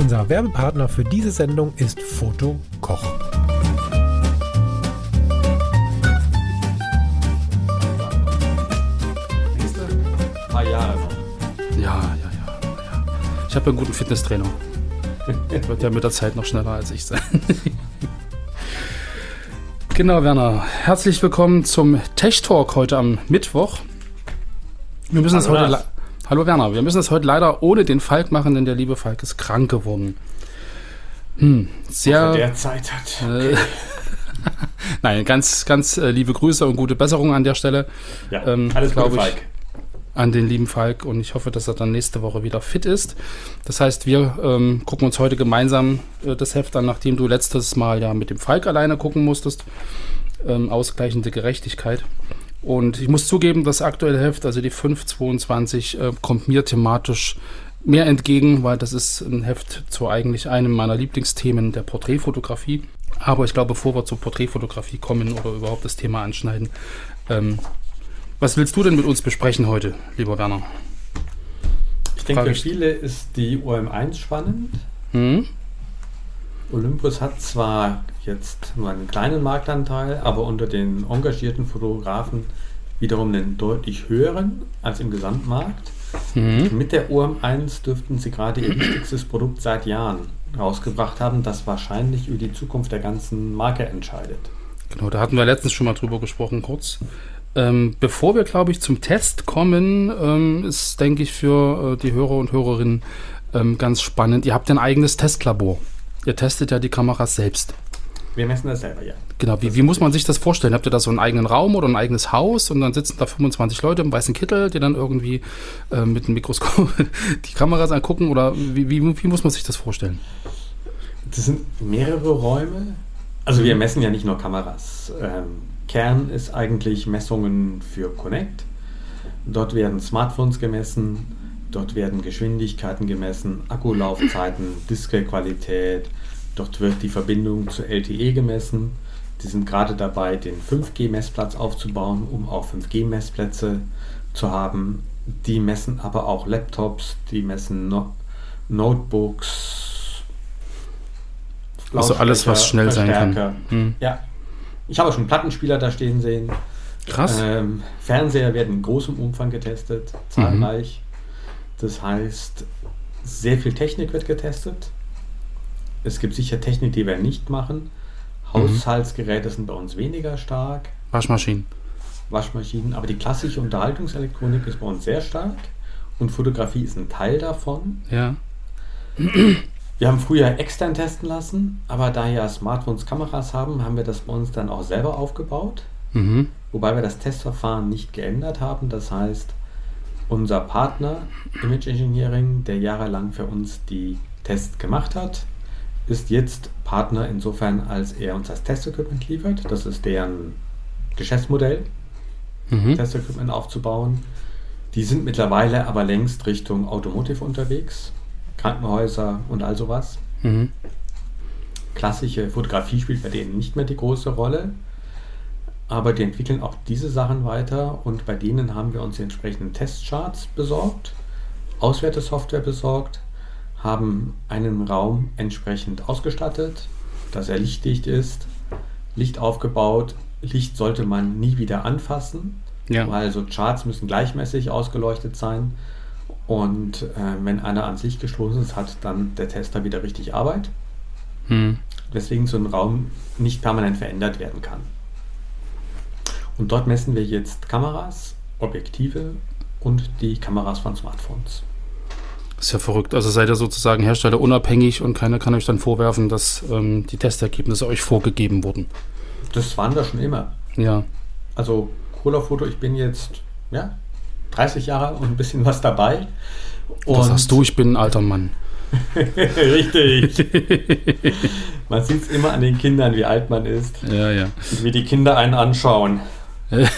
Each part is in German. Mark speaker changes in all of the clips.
Speaker 1: Unser Werbepartner für diese Sendung ist Foto Koch.
Speaker 2: paar Jahre noch.
Speaker 3: Ja, ja, ja. ja. Ich habe einen guten Fitnesstrainer. Wird ja mit der Zeit noch schneller als ich sein. genau, Werner. Herzlich willkommen zum Tech Talk heute am Mittwoch. Wir müssen es
Speaker 2: Hallo,
Speaker 3: heute. Hallo Werner, wir müssen es heute leider ohne den Falk machen, denn der liebe Falk ist krank geworden. Hm, sehr.
Speaker 2: Wer der Zeit hat.
Speaker 3: Äh, Nein, ganz, ganz äh, liebe Grüße und gute Besserung an der Stelle
Speaker 2: Ja,
Speaker 3: ähm,
Speaker 2: alles
Speaker 3: glaub
Speaker 2: Gute,
Speaker 3: ich.
Speaker 2: Falk.
Speaker 3: an den lieben Falk und ich hoffe, dass er dann nächste Woche wieder fit ist. Das heißt, wir ähm, gucken uns heute gemeinsam äh, das Heft an, nachdem du letztes Mal ja mit dem Falk alleine gucken musstest. Ähm, ausgleichende Gerechtigkeit. Und ich muss zugeben, das aktuelle Heft, also die 522, äh, kommt mir thematisch mehr entgegen, weil das ist ein Heft zu eigentlich einem meiner Lieblingsthemen der Porträtfotografie. Aber ich glaube, bevor wir zur Porträtfotografie kommen oder überhaupt das Thema anschneiden, ähm, was willst du denn mit uns besprechen heute, lieber Werner?
Speaker 2: Ich denke, für viele ist die OM1 spannend.
Speaker 3: Hm?
Speaker 2: Olympus hat zwar jetzt nur einen kleinen Marktanteil, aber unter den engagierten Fotografen wiederum einen deutlich höheren als im Gesamtmarkt.
Speaker 3: Mhm.
Speaker 2: Mit der OM1 dürften sie gerade ihr wichtigstes Produkt seit Jahren rausgebracht haben, das wahrscheinlich über die Zukunft der ganzen Marke entscheidet.
Speaker 3: Genau, da hatten wir letztens schon mal drüber gesprochen, kurz. Ähm, bevor wir, glaube ich, zum Test kommen, ähm, ist, denke ich, für äh, die Hörer und Hörerinnen ähm, ganz spannend. Ihr habt ein eigenes Testlabor. Ihr testet ja die Kameras selbst.
Speaker 2: Wir messen das selber, ja.
Speaker 3: Genau, wie, wie muss man sich das vorstellen? Habt ihr da so einen eigenen Raum oder ein eigenes Haus und dann sitzen da 25 Leute im weißen Kittel, die dann irgendwie äh, mit dem Mikroskop die Kameras angucken? Oder wie, wie, wie muss man sich das vorstellen?
Speaker 2: Das sind mehrere Räume. Also wir messen ja nicht nur Kameras. Ähm, Kern ist eigentlich Messungen für Connect. Dort werden Smartphones gemessen, dort werden Geschwindigkeiten gemessen, Akkulaufzeiten, Displayqualität. Dort wird die Verbindung zu LTE gemessen. Die sind gerade dabei, den 5G-Messplatz aufzubauen, um auch 5G-Messplätze zu haben. Die messen aber auch Laptops, die messen no Notebooks.
Speaker 3: Also alles, was schnell sein kann. Hm.
Speaker 2: Ja. Ich habe schon Plattenspieler da stehen sehen.
Speaker 3: Krass.
Speaker 2: Ähm, Fernseher werden in großem Umfang getestet, zahlreich. Das heißt, sehr viel Technik wird getestet. Es gibt sicher Technik, die wir nicht machen. Haushaltsgeräte sind bei uns weniger stark.
Speaker 3: Waschmaschinen.
Speaker 2: Waschmaschinen, aber die klassische Unterhaltungselektronik ist bei uns sehr stark und Fotografie ist ein Teil davon.
Speaker 3: Ja.
Speaker 2: Wir haben früher extern testen lassen, aber da ja Smartphones Kameras haben, haben wir das bei uns dann auch selber aufgebaut.
Speaker 3: Mhm.
Speaker 2: Wobei wir das Testverfahren nicht geändert haben. Das heißt, unser Partner Image Engineering, der jahrelang für uns die Tests gemacht hat, ist jetzt Partner insofern, als er uns das Testequipment liefert. Das ist deren Geschäftsmodell,
Speaker 3: Mhm.
Speaker 2: Testequipment aufzubauen. Die sind mittlerweile aber längst Richtung Automotive unterwegs, Krankenhäuser und all sowas.
Speaker 3: Mhm.
Speaker 2: Klassische Fotografie spielt bei denen nicht mehr die große Rolle, aber die entwickeln auch diese Sachen weiter und bei denen haben wir uns die entsprechenden Testcharts besorgt, Auswertesoftware besorgt, haben einen Raum entsprechend ausgestattet, dass er lichtdicht ist, Licht aufgebaut. Licht sollte man nie wieder anfassen,
Speaker 3: Ja.
Speaker 2: weil so Charts müssen gleichmäßig ausgeleuchtet sein. Und äh, wenn einer ans Licht gestoßen ist, hat dann der Tester wieder richtig Arbeit
Speaker 3: Mhm.
Speaker 2: weswegen so ein Raum nicht permanent verändert werden kann. Und dort messen wir jetzt Kameras, Objektive und die Kameras von Smartphones.
Speaker 3: Ist ja verrückt. Also seid ihr sozusagen Hersteller unabhängig und keiner kann euch dann vorwerfen, dass ähm, die Testergebnisse euch vorgegeben wurden.
Speaker 2: Das waren wir schon immer.
Speaker 3: Ja.
Speaker 2: Also Cola-Foto, ich bin jetzt ja, 30 Jahre und ein bisschen was dabei. Und
Speaker 3: Das sagst du, ich bin ein alter Mann.
Speaker 2: Richtig. man sieht es immer an den Kindern, wie alt man ist
Speaker 3: Ja, ja.
Speaker 2: wie die Kinder einen anschauen. Und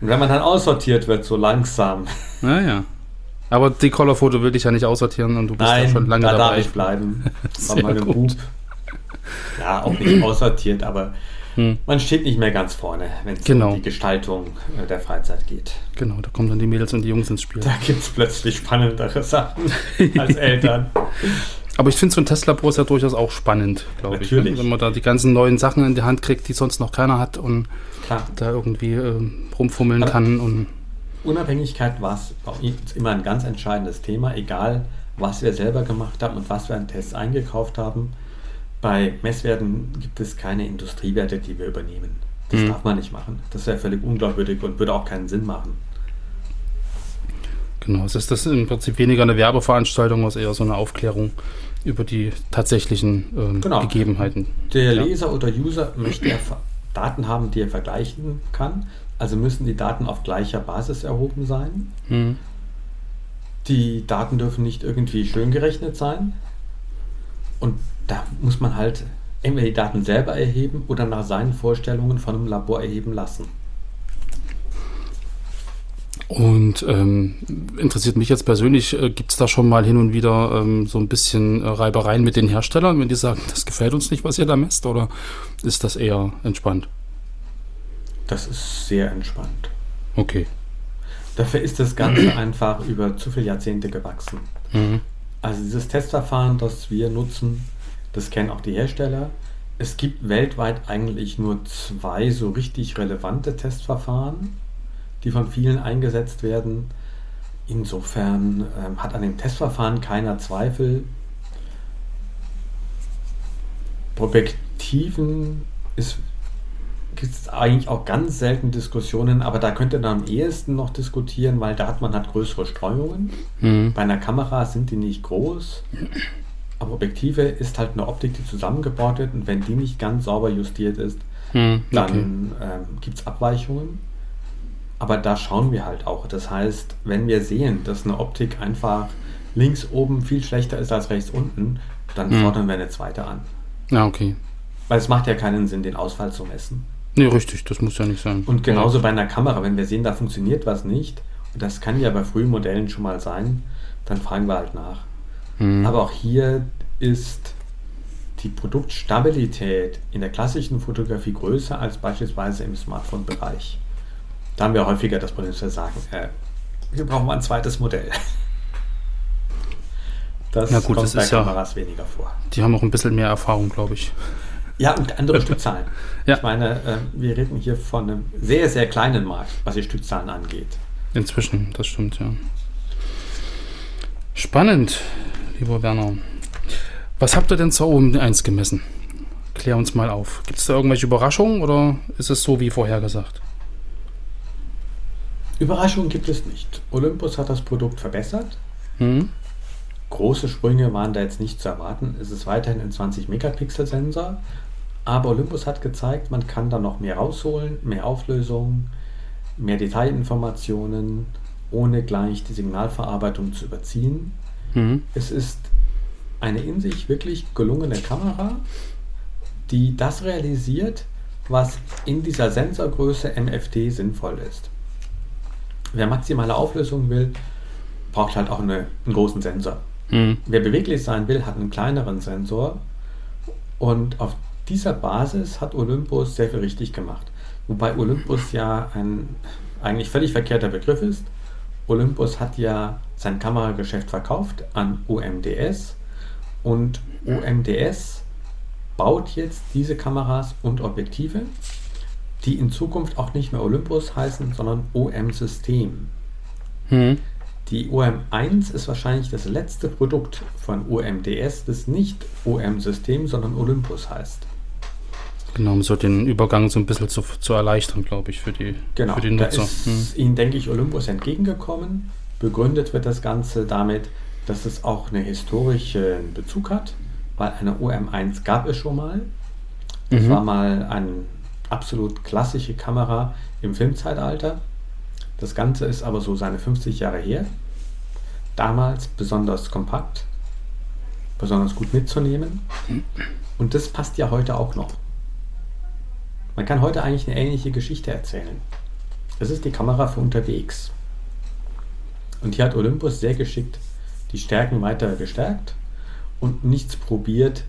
Speaker 2: wenn man dann aussortiert wird, so langsam.
Speaker 3: Naja. Aber die Colorfoto will ich ja nicht aussortieren und du bist
Speaker 2: Nein,
Speaker 3: ja schon lange
Speaker 2: da darf
Speaker 3: dabei.
Speaker 2: ich bleiben.
Speaker 3: Sehr
Speaker 2: meinem
Speaker 3: gut.
Speaker 2: Ja, auch nicht aussortiert, aber
Speaker 3: Hm.
Speaker 2: man steht nicht mehr ganz vorne, wenn es
Speaker 3: Genau.
Speaker 2: um die Gestaltung äh, der Freizeit geht.
Speaker 3: Genau, da kommen dann die Mädels und die Jungs ins Spiel.
Speaker 2: Da gibt es plötzlich spannendere Sachen als Eltern.
Speaker 3: Aber ich finde so ein Testlabor ist ja durchaus auch spannend, glaube ich. Ne? Wenn man da die ganzen neuen Sachen in die Hand kriegt, die sonst noch keiner hat und
Speaker 2: Klar,
Speaker 3: da irgendwie ähm, rumfummeln
Speaker 2: Aber-
Speaker 3: kann. Und
Speaker 2: Unabhängigkeit war es immer ein ganz entscheidendes Thema, egal was wir selber gemacht haben und was wir an Tests eingekauft haben. Bei Messwerten gibt es keine Industriewerte, die wir übernehmen. Das
Speaker 3: Mhm.
Speaker 2: darf man nicht machen. Das wäre völlig unglaubwürdig und würde auch keinen Sinn machen.
Speaker 3: genau, es ist das im Prinzip weniger eine Werbeveranstaltung, als eher so eine Aufklärung über die tatsächlichen ähm,
Speaker 2: Genau.
Speaker 3: Gegebenheiten.
Speaker 2: Der
Speaker 3: Ja.
Speaker 2: Leser oder User möchte Daten haben, die er vergleichen kann. Also müssen die Daten auf gleicher Basis erhoben sein.
Speaker 3: Mhm.
Speaker 2: Die Daten dürfen nicht irgendwie schön gerechnet sein. Und da muss man halt entweder die Daten selber erheben oder nach seinen Vorstellungen von einem Labor erheben lassen.
Speaker 3: Und ähm, interessiert mich jetzt persönlich, äh, gibt es da schon mal hin und wieder ähm, so ein bisschen äh, Reibereien mit den Herstellern, wenn die sagen, das gefällt uns nicht, was ihr da messt, oder ist das eher entspannt?
Speaker 2: Das ist sehr entspannt.
Speaker 3: Okay.
Speaker 2: Dafür ist das Ganze einfach über zu viele Jahrzehnte gewachsen.
Speaker 3: Mhm.
Speaker 2: Also dieses Testverfahren, das wir nutzen, das kennen auch die Hersteller. Es gibt weltweit eigentlich nur zwei so richtig relevante Testverfahren, die von vielen eingesetzt werden. Insofern ähm, hat an dem Testverfahren keiner Zweifel. Objektiven gibt es eigentlich auch ganz selten Diskussionen, aber da könnte man am ehesten noch diskutieren, weil da hat man halt größere Streuungen.
Speaker 3: Mhm.
Speaker 2: Bei einer Kamera sind die nicht groß, aber Objektive ist halt eine Optik, die zusammengebaut wird und wenn die nicht ganz sauber justiert ist,
Speaker 3: Mhm.
Speaker 2: dann
Speaker 3: Okay.
Speaker 2: ähm, gibt es Abweichungen. Aber da schauen wir halt auch. Das heißt, wenn wir sehen, dass eine Optik einfach links oben viel schlechter ist als rechts unten, dann
Speaker 3: Mhm.
Speaker 2: fordern wir eine zweite an.
Speaker 3: Ja, okay.
Speaker 2: Weil es macht ja keinen Sinn, den Ausfall zu messen.
Speaker 3: Nee, richtig, das muss ja nicht sein.
Speaker 2: Und genauso bei einer Kamera, wenn wir sehen, da funktioniert was nicht, und das kann ja bei frühen Modellen schon mal sein, dann fragen wir halt nach.
Speaker 3: Mhm.
Speaker 2: Aber auch hier ist die Produktstabilität in der klassischen Fotografie größer als beispielsweise im Smartphone-Bereich. Da haben wir häufiger das Problem, dass wir sagen, äh, wir brauchen mal ein zweites Modell. Das
Speaker 3: Na gut,
Speaker 2: kommt
Speaker 3: das
Speaker 2: bei
Speaker 3: ist ja-
Speaker 2: Kameras weniger vor.
Speaker 3: Die haben auch ein bisschen mehr Erfahrung, glaube ich.
Speaker 2: Ja, und andere Stückzahlen.
Speaker 3: Ja.
Speaker 2: Ich meine, äh, wir reden hier von einem sehr, sehr kleinen Markt, was die Stückzahlen angeht.
Speaker 3: Inzwischen, das stimmt, ja. Spannend, lieber Werner. Was habt ihr denn zur OM1 gemessen? Klär uns mal auf. Gibt es da irgendwelche Überraschungen oder ist es so wie vorhergesagt?
Speaker 2: Überraschungen gibt es nicht. Olympus hat das Produkt verbessert.
Speaker 3: Hm?
Speaker 2: Große Sprünge waren da jetzt nicht zu erwarten. Es ist weiterhin ein 20-Megapixel-Sensor. Aber Olympus hat gezeigt, man kann da noch mehr rausholen, mehr Auflösung, mehr Detailinformationen, ohne gleich die Signalverarbeitung zu überziehen.
Speaker 3: Hm?
Speaker 2: Es ist eine in sich wirklich gelungene Kamera, die das realisiert, was in dieser Sensorgröße MFT sinnvoll ist. Wer maximale Auflösung will, braucht halt auch eine, einen großen Sensor.
Speaker 3: Hm?
Speaker 2: Wer beweglich sein will, hat einen kleineren Sensor. Und auf dieser Basis hat Olympus sehr viel richtig gemacht. Wobei Olympus ja ein eigentlich völlig verkehrter Begriff ist. Olympus hat ja sein Kamerageschäft verkauft an OMDS und OMDS baut jetzt diese Kameras und Objektive, die in Zukunft auch nicht mehr Olympus heißen, sondern OM-System.
Speaker 3: Hm?
Speaker 2: Die OM1 ist wahrscheinlich das letzte Produkt von OMDS, das nicht OM-System, sondern Olympus heißt.
Speaker 3: Genau, um so den Übergang so ein bisschen zu, zu erleichtern, glaube ich, für die,
Speaker 2: Genau,
Speaker 3: für die
Speaker 2: da
Speaker 3: Nutzer.
Speaker 2: ist
Speaker 3: Hm?
Speaker 2: Ihnen, denke ich, Olympus entgegengekommen. Begründet wird das Ganze damit, dass es auch einen historischen Bezug hat, weil eine OM1 gab es schon mal. Das
Speaker 3: Mhm.
Speaker 2: war mal eine absolut klassische Kamera im Filmzeitalter. Das Ganze ist aber so seine 50 Jahre her. Damals besonders kompakt, besonders gut mitzunehmen. Und das passt ja heute auch noch. Man kann heute eigentlich eine ähnliche Geschichte erzählen. Es ist die Kamera für unterwegs. Und hier hat Olympus sehr geschickt die Stärken weiter gestärkt und nichts probiert,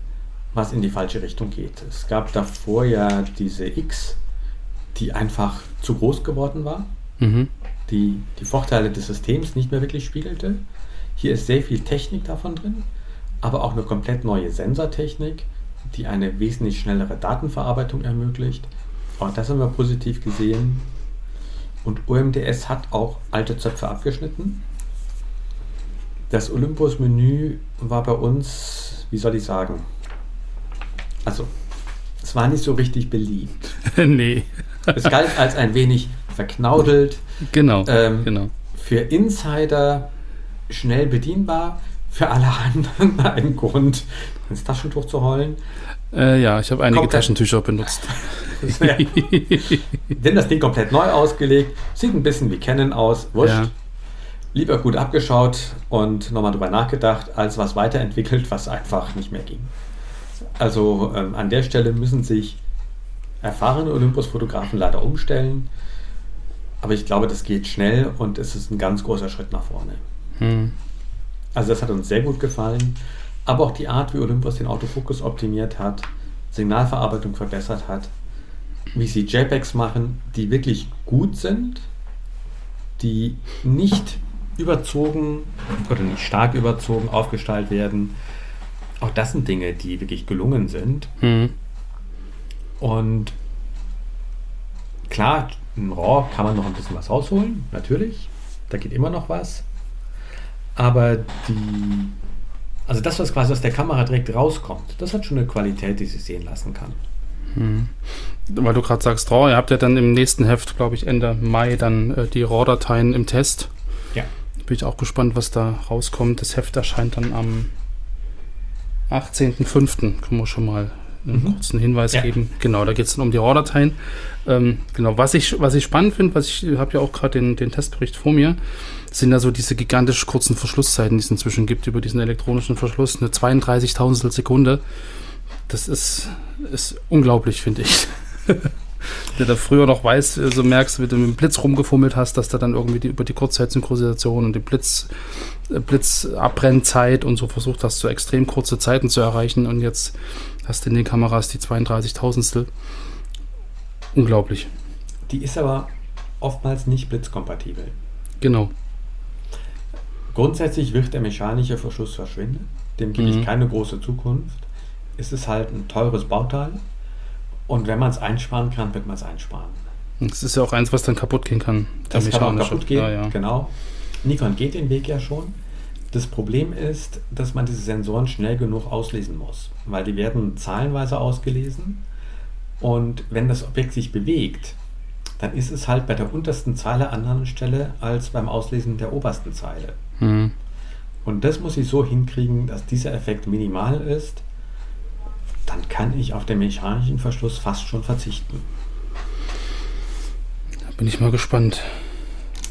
Speaker 2: was in die falsche Richtung geht. Es gab davor ja diese X, die einfach zu groß geworden war,
Speaker 3: Mhm.
Speaker 2: die die Vorteile des Systems nicht mehr wirklich spiegelte. Hier ist sehr viel Technik davon drin, aber auch eine komplett neue Sensortechnik, die eine wesentlich schnellere Datenverarbeitung ermöglicht. Auch das haben wir positiv gesehen. Und OMDS hat auch alte Zöpfe abgeschnitten. Das Olympus-Menü war bei uns, wie soll ich sagen, also es war nicht so richtig beliebt.
Speaker 3: nee,
Speaker 2: Es galt als ein wenig verknaudelt,
Speaker 3: genau.
Speaker 2: Ähm,
Speaker 3: genau.
Speaker 2: für Insider schnell bedienbar, für alle anderen ein Grund, ins Taschentuch zu heulen.
Speaker 3: Äh, ja, ich habe einige
Speaker 2: Komplett.
Speaker 3: Taschentücher benutzt.
Speaker 2: Ja. Denn das Ding komplett neu ausgelegt, sieht ein bisschen wie Canon aus, wurscht.
Speaker 3: Ja.
Speaker 2: Lieber gut abgeschaut und nochmal drüber nachgedacht, als was weiterentwickelt, was einfach nicht mehr ging. Also ähm, an der Stelle müssen sich erfahrene Olympus-Fotografen leider umstellen. Aber ich glaube, das geht schnell und es ist ein ganz großer Schritt nach vorne.
Speaker 3: Hm.
Speaker 2: Also das hat uns sehr gut gefallen. Aber auch die Art, wie Olympus den Autofokus optimiert hat, Signalverarbeitung verbessert hat, wie sie JPEGs machen, die wirklich gut sind, die nicht überzogen oder nicht stark überzogen aufgestellt werden. Auch das sind Dinge, die wirklich gelungen sind.
Speaker 3: Hm.
Speaker 2: Und klar, im RAW kann man noch ein bisschen was rausholen, natürlich. Da geht immer noch was. Aber die, also das, was quasi aus der Kamera direkt rauskommt, das hat schon eine Qualität, die sich sehen lassen kann.
Speaker 3: Weil du gerade sagst, RAW, ihr habt ja dann im nächsten Heft, glaube ich, Ende Mai dann äh, die RAW-Dateien im Test.
Speaker 2: Ja.
Speaker 3: Bin ich auch gespannt, was da rauskommt. Das Heft erscheint dann am 18.05. Können wir schon mal einen
Speaker 2: Mhm.
Speaker 3: kurzen Hinweis
Speaker 2: Ja.
Speaker 3: geben. Genau, da geht es dann um die RAW-Dateien. Ähm, genau, was ich, was ich spannend finde, was ich habe ja auch gerade den, den Testbericht vor mir, sind ja so diese gigantisch kurzen Verschlusszeiten, die es inzwischen gibt über diesen elektronischen Verschluss. Eine 32.000 Sekunde. Das ist, ist unglaublich, finde ich. Der da früher noch weiß, äh, so merkst, wie du mit dem Blitz rumgefummelt hast, dass da dann irgendwie die, über die Kurzzeit-Synchronisation und die Blitz, äh, Blitzabbrennzeit und so versucht hast, so extrem kurze Zeiten zu erreichen und jetzt hast du in den Kameras die 32.000stel. Unglaublich.
Speaker 2: Die ist aber oftmals nicht blitzkompatibel.
Speaker 3: Genau.
Speaker 2: Grundsätzlich wird der mechanische Verschluss verschwinden. Dem gebe
Speaker 3: Mhm.
Speaker 2: ich keine große Zukunft. Es ist halt ein teures Bauteil. Und wenn man es einsparen kann, wird man es einsparen.
Speaker 3: Das ist ja auch eins, was dann kaputt gehen kann.
Speaker 2: Das kann auch kaputt gehen,
Speaker 3: Ja, ja.
Speaker 2: genau. Nikon geht den Weg ja schon. Das Problem ist, dass man diese Sensoren schnell genug auslesen muss, weil die werden zahlenweise ausgelesen und wenn das Objekt sich bewegt, dann ist es halt bei der untersten Zeile an einer anderen Stelle als beim Auslesen der obersten Zeile.
Speaker 3: Hm.
Speaker 2: Und das muss ich so hinkriegen, dass dieser Effekt minimal ist. Dann kann ich auf den mechanischen Verschluss fast schon verzichten.
Speaker 3: Da bin ich mal gespannt.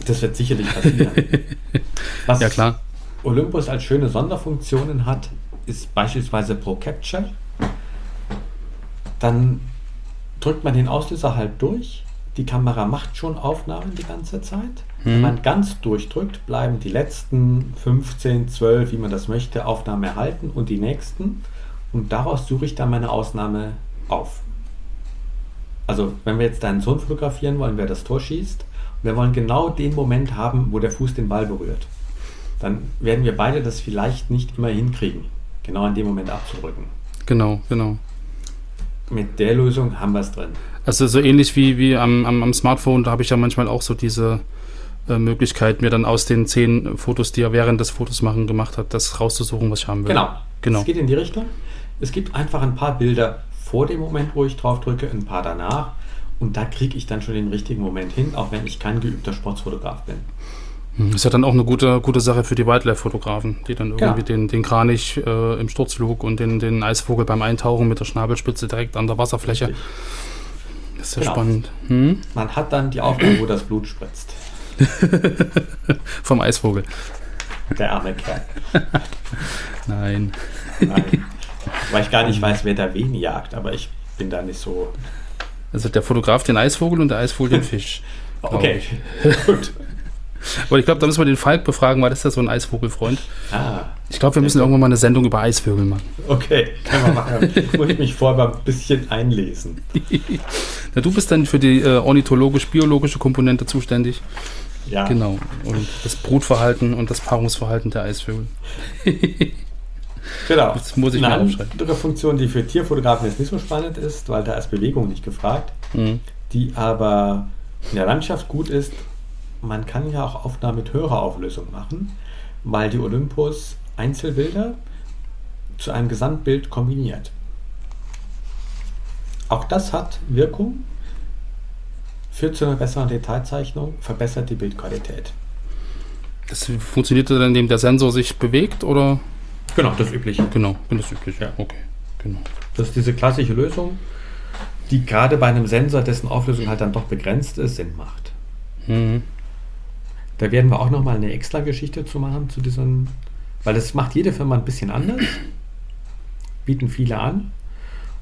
Speaker 2: Das wird sicherlich passieren. Was
Speaker 3: Ja, klar.
Speaker 2: Olympus als schöne Sonderfunktionen hat, ist beispielsweise Pro Capture. Dann drückt man den Auslöser halt durch. Die Kamera macht schon Aufnahmen die ganze Zeit. Wenn
Speaker 3: Mhm.
Speaker 2: man ganz durchdrückt, bleiben die letzten 15, 12, wie man das möchte, Aufnahmen erhalten und die nächsten. Und daraus suche ich dann meine Ausnahme auf. Also, wenn wir jetzt deinen Sohn fotografieren wollen, wer das Tor schießt, und wir wollen genau den Moment haben, wo der Fuß den Ball berührt, dann werden wir beide das vielleicht nicht immer hinkriegen, genau in dem Moment abzudrücken.
Speaker 3: Genau, genau.
Speaker 2: Mit der Lösung haben wir es drin.
Speaker 3: Also so ähnlich wie, wie am, am, am Smartphone, da habe ich ja manchmal auch so diese äh, Möglichkeit, mir dann aus den zehn Fotos, die er während des Fotos machen gemacht hat, das rauszusuchen, was ich haben will.
Speaker 2: Genau.
Speaker 3: Genau.
Speaker 2: Es geht in die Richtung. Es gibt einfach ein paar Bilder vor dem Moment, wo ich drauf drücke, ein paar danach. Und da kriege ich dann schon den richtigen Moment hin, auch wenn ich kein geübter Sportsfotograf bin.
Speaker 3: Hm, Ist ja dann auch eine gute, gute Sache für die Wildlife-Fotografen, die dann irgendwie den, den Kranich äh, im Sturzflug und den, den Eisvogel beim Eintauchen mit der Schnabelspitze direkt an der Wasserfläche.
Speaker 2: Richtig.
Speaker 3: Das ist ja
Speaker 2: Genau.
Speaker 3: spannend. Hm?
Speaker 2: Man hat dann die Aufnahme, wo das Blut spritzt.
Speaker 3: Vom Eisvogel.
Speaker 2: Der arme Kerl.
Speaker 3: Nein.
Speaker 2: Nein. Weil ich gar nicht weiß, wer da wen jagt, aber ich bin da nicht so.
Speaker 3: Also der Fotograf den Eisvogel und der Eisvogel den Fisch.
Speaker 2: Okay, gut.
Speaker 3: Aber ich glaube, da müssen wir den Falk befragen, weil das ist ja so ein Eisvogelfreund.
Speaker 2: Ah,
Speaker 3: Ich glaube, wir müssen irgendwann mal eine Sendung über Eisvögel machen.
Speaker 2: okay, kann man machen. Muss ich mich vorher mal ein bisschen einlesen.
Speaker 3: Ja, du bist dann für die äh, ornithologisch-biologische Komponente zuständig.
Speaker 2: Ja,
Speaker 3: Genau. Und das Brutverhalten und das Paarungsverhalten der Eisvögel.
Speaker 2: Genau.
Speaker 3: Das muss ich
Speaker 2: Eine andere Funktion, die für Tierfotografen jetzt nicht so spannend ist, weil da ist Bewegung nicht gefragt,
Speaker 3: Mhm.
Speaker 2: die aber in der Landschaft gut ist, man kann ja auch Aufnahmen mit höherer Auflösung machen, weil die Olympus Einzelbilder zu einem Gesamtbild kombiniert. Auch das hat Wirkung, führt zu einer besseren Detailzeichnung, verbessert die Bildqualität.
Speaker 3: Das funktioniert dann, indem der Sensor sich bewegt oder?
Speaker 2: Genau, das Übliche.
Speaker 3: Genau, bin das üblich.
Speaker 2: Ja.
Speaker 3: Okay, genau.
Speaker 2: Das ist diese klassische Lösung, die gerade bei einem Sensor, dessen Auflösung halt dann doch begrenzt ist, Sinn macht.
Speaker 3: Mhm.
Speaker 2: Da werden wir auch nochmal eine extra Geschichte zu machen, zu diesem, weil das macht jede Firma ein bisschen anders, bieten viele an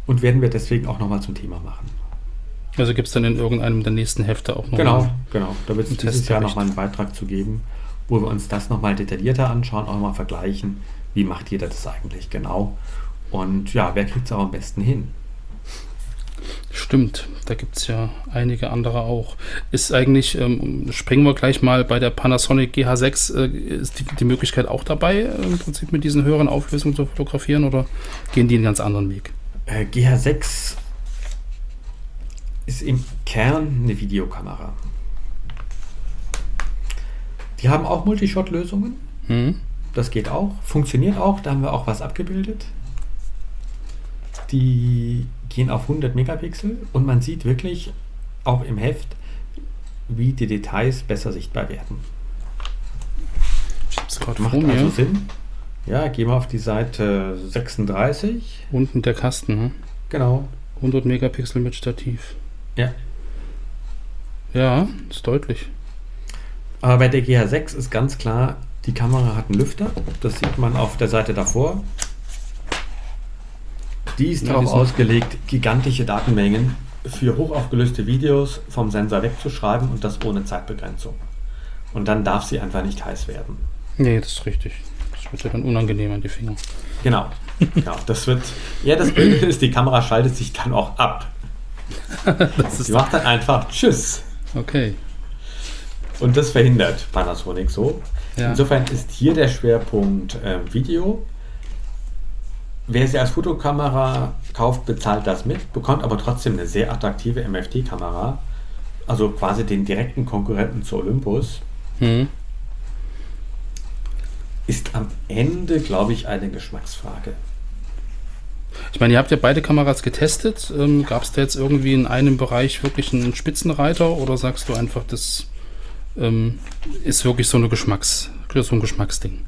Speaker 2: und werden wir deswegen auch nochmal zum Thema machen.
Speaker 3: Also gibt es dann in irgendeinem der nächsten Hefte auch noch.
Speaker 2: Genau, genau. Da wird es
Speaker 3: Ein
Speaker 2: dieses Jahr nochmal einen Beitrag zu geben, wo wir uns das nochmal detaillierter anschauen, auch mal vergleichen, wie macht jeder das eigentlich genau. Und ja, wer kriegt es auch am besten hin?
Speaker 3: Stimmt, da gibt es ja einige andere auch. Ist eigentlich, ähm, springen wir gleich mal bei der Panasonic GH6, äh, ist die, die Möglichkeit auch dabei, äh, im Prinzip mit diesen höheren Auflösungen zu fotografieren oder gehen die einen ganz anderen Weg?
Speaker 2: Äh, GH6 ist im Kern eine Videokamera. Die haben auch Multishot-Lösungen.
Speaker 3: Mhm.
Speaker 2: Das geht auch. Funktioniert auch. Da haben wir auch was abgebildet. Die gehen auf 100 Megapixel und man sieht wirklich auch im Heft, wie die Details besser sichtbar werden.
Speaker 3: Ich gerade
Speaker 2: Macht
Speaker 3: vor mir.
Speaker 2: also Sinn. Ja, gehen wir auf die Seite 36.
Speaker 3: Unten der Kasten, ne?
Speaker 2: Genau.
Speaker 3: 100 Megapixel mit Stativ.
Speaker 2: Ja.
Speaker 3: Ja, ist deutlich.
Speaker 2: Aber bei der GH6 ist ganz klar, die Kamera hat einen Lüfter. Das sieht man auf der Seite davor. Die ist
Speaker 3: Ja,
Speaker 2: darauf
Speaker 3: die
Speaker 2: ausgelegt, gigantische Datenmengen für hochaufgelöste Videos vom Sensor wegzuschreiben und das ohne Zeitbegrenzung. Und dann darf sie einfach nicht heiß werden.
Speaker 3: Nee, das ist richtig. Das wird ja dann unangenehm an die Finger.
Speaker 2: Genau. genau. Das wird. Ja, das Blöde ist, die Kamera schaltet sich dann auch ab.
Speaker 3: Das
Speaker 2: Sie macht dann einfach Tschüss.
Speaker 3: okay.
Speaker 2: Und das verhindert Panasonic so.
Speaker 3: Ja.
Speaker 2: Insofern ist hier der Schwerpunkt ähm, Video. Wer sie als Fotokamera kauft, bezahlt das mit, bekommt aber trotzdem eine sehr attraktive MFT-Kamera. Also quasi den direkten Konkurrenten zu Olympus.
Speaker 3: Mhm.
Speaker 2: Ist am Ende, glaube ich, eine Geschmacksfrage.
Speaker 3: Ich meine, ihr habt ja beide Kameras getestet. Ähm, Gab es da jetzt irgendwie in einem Bereich wirklich einen Spitzenreiter oder sagst du einfach, das ähm, ist wirklich so, eine Geschmacks, so ein Geschmacksding?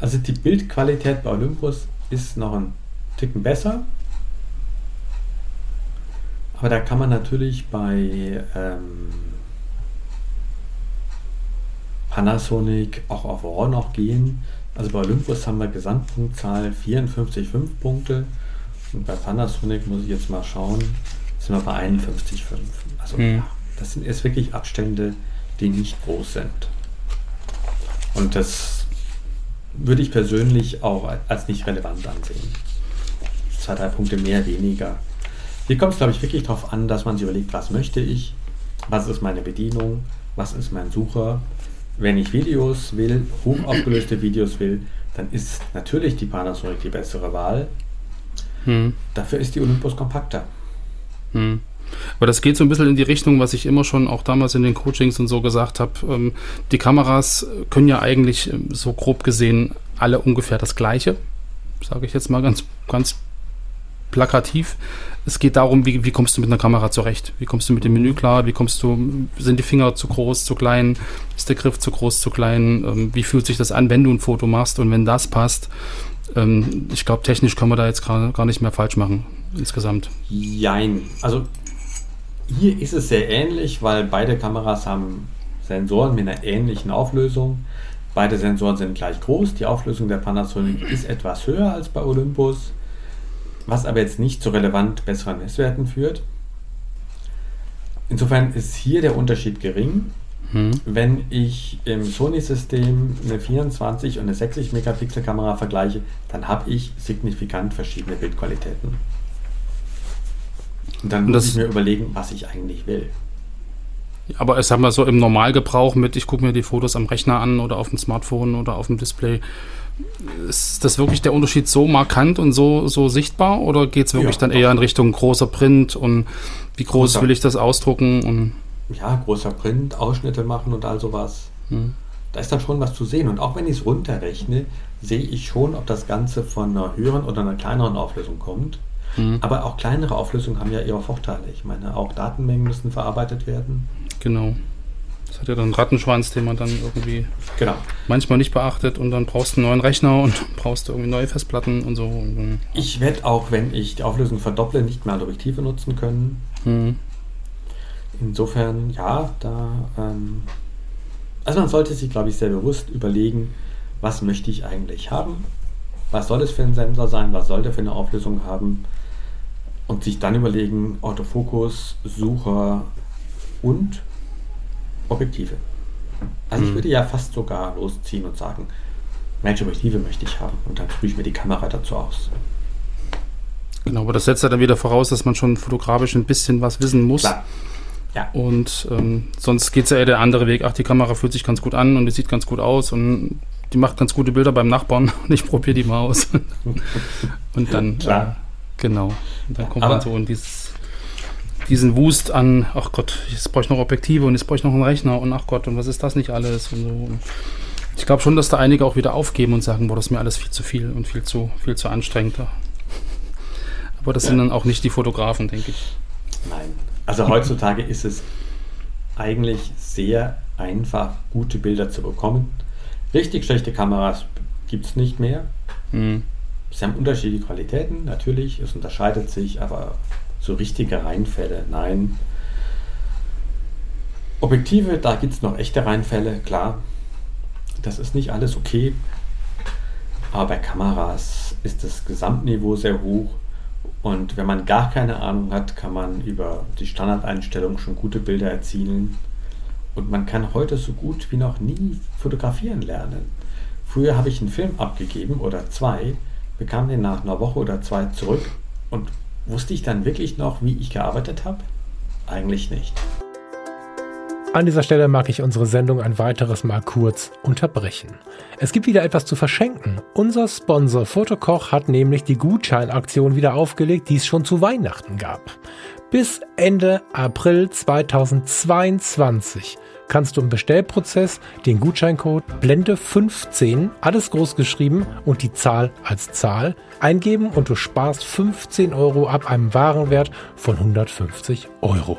Speaker 2: Also die Bildqualität bei Olympus ist noch ein Ticken besser. Aber da kann man natürlich bei ähm, Panasonic auch auf RAW noch gehen. Also bei Olympus haben wir Gesamtpunktzahl 54,5 Punkte. Und bei Panasonic muss ich jetzt mal schauen, sind wir bei 51,5. Also
Speaker 3: Hm.
Speaker 2: ja, das sind jetzt wirklich Abstände, die nicht groß sind. Und das würde ich persönlich auch als nicht relevant ansehen. Zwei, drei Punkte mehr, weniger. Hier kommt es, glaube ich, wirklich darauf an, dass man sich überlegt, was möchte ich, was ist meine Bedienung, was ist mein Sucher. Wenn ich Videos will, hochaufgelöste Videos will, dann ist natürlich die Panasonic die bessere Wahl.
Speaker 3: Hm.
Speaker 2: Dafür ist die Olympus kompakter.
Speaker 3: Hm. Aber das geht so ein bisschen in die Richtung, was ich immer schon auch damals in den Coachings und so gesagt habe. Ähm, die Kameras können ja eigentlich ähm, so grob gesehen alle ungefähr das Gleiche. Sage ich jetzt mal ganz, ganz plakativ. Es geht darum, wie, wie kommst du mit einer Kamera zurecht? Wie kommst du mit dem Menü klar? Wie kommst du, sind die Finger zu groß, zu klein? Ist der Griff zu groß, zu klein? Ähm, wie fühlt sich das an, wenn du ein Foto machst? Und wenn das passt, ähm, ich glaube, technisch können wir da jetzt gar, gar nicht mehr falsch machen insgesamt.
Speaker 2: Jein. Also Hier ist es sehr ähnlich, weil beide Kameras haben Sensoren mit einer ähnlichen Auflösung. Beide Sensoren sind gleich groß. Die Auflösung der Panasonic ist etwas höher als bei Olympus, was aber jetzt nicht zu relevant besseren Messwerten führt. Insofern ist hier der Unterschied gering.
Speaker 3: Hm.
Speaker 2: Wenn ich im Sony-System eine 24 und eine 60 Megapixel Kamera vergleiche, dann habe ich signifikant verschiedene Bildqualitäten. Und dann
Speaker 3: Und
Speaker 2: muss ich mir überlegen, was ich eigentlich will.
Speaker 3: Aber ich sag mal so im Normalgebrauch mit, ich gucke mir die Fotos am Rechner an oder auf dem Smartphone oder auf dem Display. Ist das wirklich der Unterschied so markant und so, so sichtbar oder geht es wirklich
Speaker 2: Ja,
Speaker 3: dann eher in Richtung großer Print und wie groß
Speaker 2: Großer.
Speaker 3: will ich das ausdrucken? Und,
Speaker 2: Ja, großer Print, Ausschnitte machen und all sowas.
Speaker 3: hm.
Speaker 2: Da ist dann schon was zu sehen. Und auch wenn ich es runterrechne, sehe ich schon, ob das Ganze von einer höheren oder einer kleineren Auflösung kommt.
Speaker 3: Hm.
Speaker 2: Aber auch kleinere Auflösungen haben ja ihre Vorteile. Ich meine, auch Datenmengen müssen verarbeitet werden.
Speaker 3: Genau. Das hat ja dann einen Rattenschwanz, den man dann irgendwie
Speaker 2: Genau.
Speaker 3: manchmal nicht beachtet und dann brauchst du einen neuen Rechner und brauchst du irgendwie neue Festplatten und so.
Speaker 2: Ich werde auch, wenn ich die Auflösung verdopple, nicht mehr alle Objektive nutzen können.
Speaker 3: hm.
Speaker 2: Insofern, ja, da. Ähm, also man sollte sich, glaube ich, sehr bewusst überlegen, was möchte ich eigentlich haben? Was soll es für ein Sensor sein? Was soll der für eine Auflösung haben? Und sich dann überlegen, Autofokus, Sucher und Objektive. Also ich
Speaker 3: Mhm.
Speaker 2: würde ja fast sogar losziehen und sagen, welche Objektive möchte ich haben? Und dann suche ich mir die Kamera dazu aus.
Speaker 3: Genau, aber das setzt ja dann wieder voraus, dass man schon fotografisch ein bisschen was wissen muss.
Speaker 2: Klar. Ja.
Speaker 3: Und ähm, sonst geht es ja eher der andere Weg. Ach, die Kamera fühlt sich ganz gut an und die sieht ganz gut aus und die macht ganz gute Bilder beim Nachbarn und ich probiere die mal aus. und dann,
Speaker 2: Klar.
Speaker 3: Genau, und dann kommt
Speaker 2: Aber-
Speaker 3: man so in dieses, diesen Wust an, ach Gott, jetzt brauche ich noch Objektive und jetzt brauche ich noch einen Rechner und ach Gott, und was ist das nicht alles und so. Ich glaube schon, dass da einige auch wieder aufgeben und sagen, boah, das ist mir alles viel zu viel und viel zu, viel zu anstrengend. Aber das sind
Speaker 2: Ja.
Speaker 3: dann auch nicht die Fotografen, denke ich.
Speaker 2: Nein. Also heutzutage ist es eigentlich sehr einfach, gute Bilder zu bekommen. Richtig schlechte Kameras gibt es nicht mehr.
Speaker 3: Hm.
Speaker 2: Sie haben unterschiedliche Qualitäten, natürlich, es unterscheidet sich, aber so richtige Reinfälle, nein. Objektive, da gibt es noch echte Reinfälle, klar. Das ist nicht alles okay. Aber bei Kameras ist das Gesamtniveau sehr hoch. Und wenn man gar keine Ahnung hat, kann man über die Standardeinstellung schon gute Bilder erzielen. Und man kann heute so gut wie noch nie fotografieren lernen. Früher habe ich einen Film abgegeben oder zwei, bekam den nach einer Woche oder zwei zurück und wusste ich dann wirklich noch, wie ich gearbeitet habe? Eigentlich nicht.
Speaker 1: An dieser Stelle mag ich unsere Sendung ein weiteres Mal kurz unterbrechen. Es gibt wieder etwas zu verschenken. Unser Sponsor Fotokoch hat nämlich die Gutscheinaktion wieder aufgelegt, die es schon zu Weihnachten gab. Bis Ende April 2022 kannst du im Bestellprozess den Gutscheincode Blende15, alles groß geschrieben und die Zahl als Zahl eingeben und du sparst 15 Euro ab einem Warenwert von 150 Euro.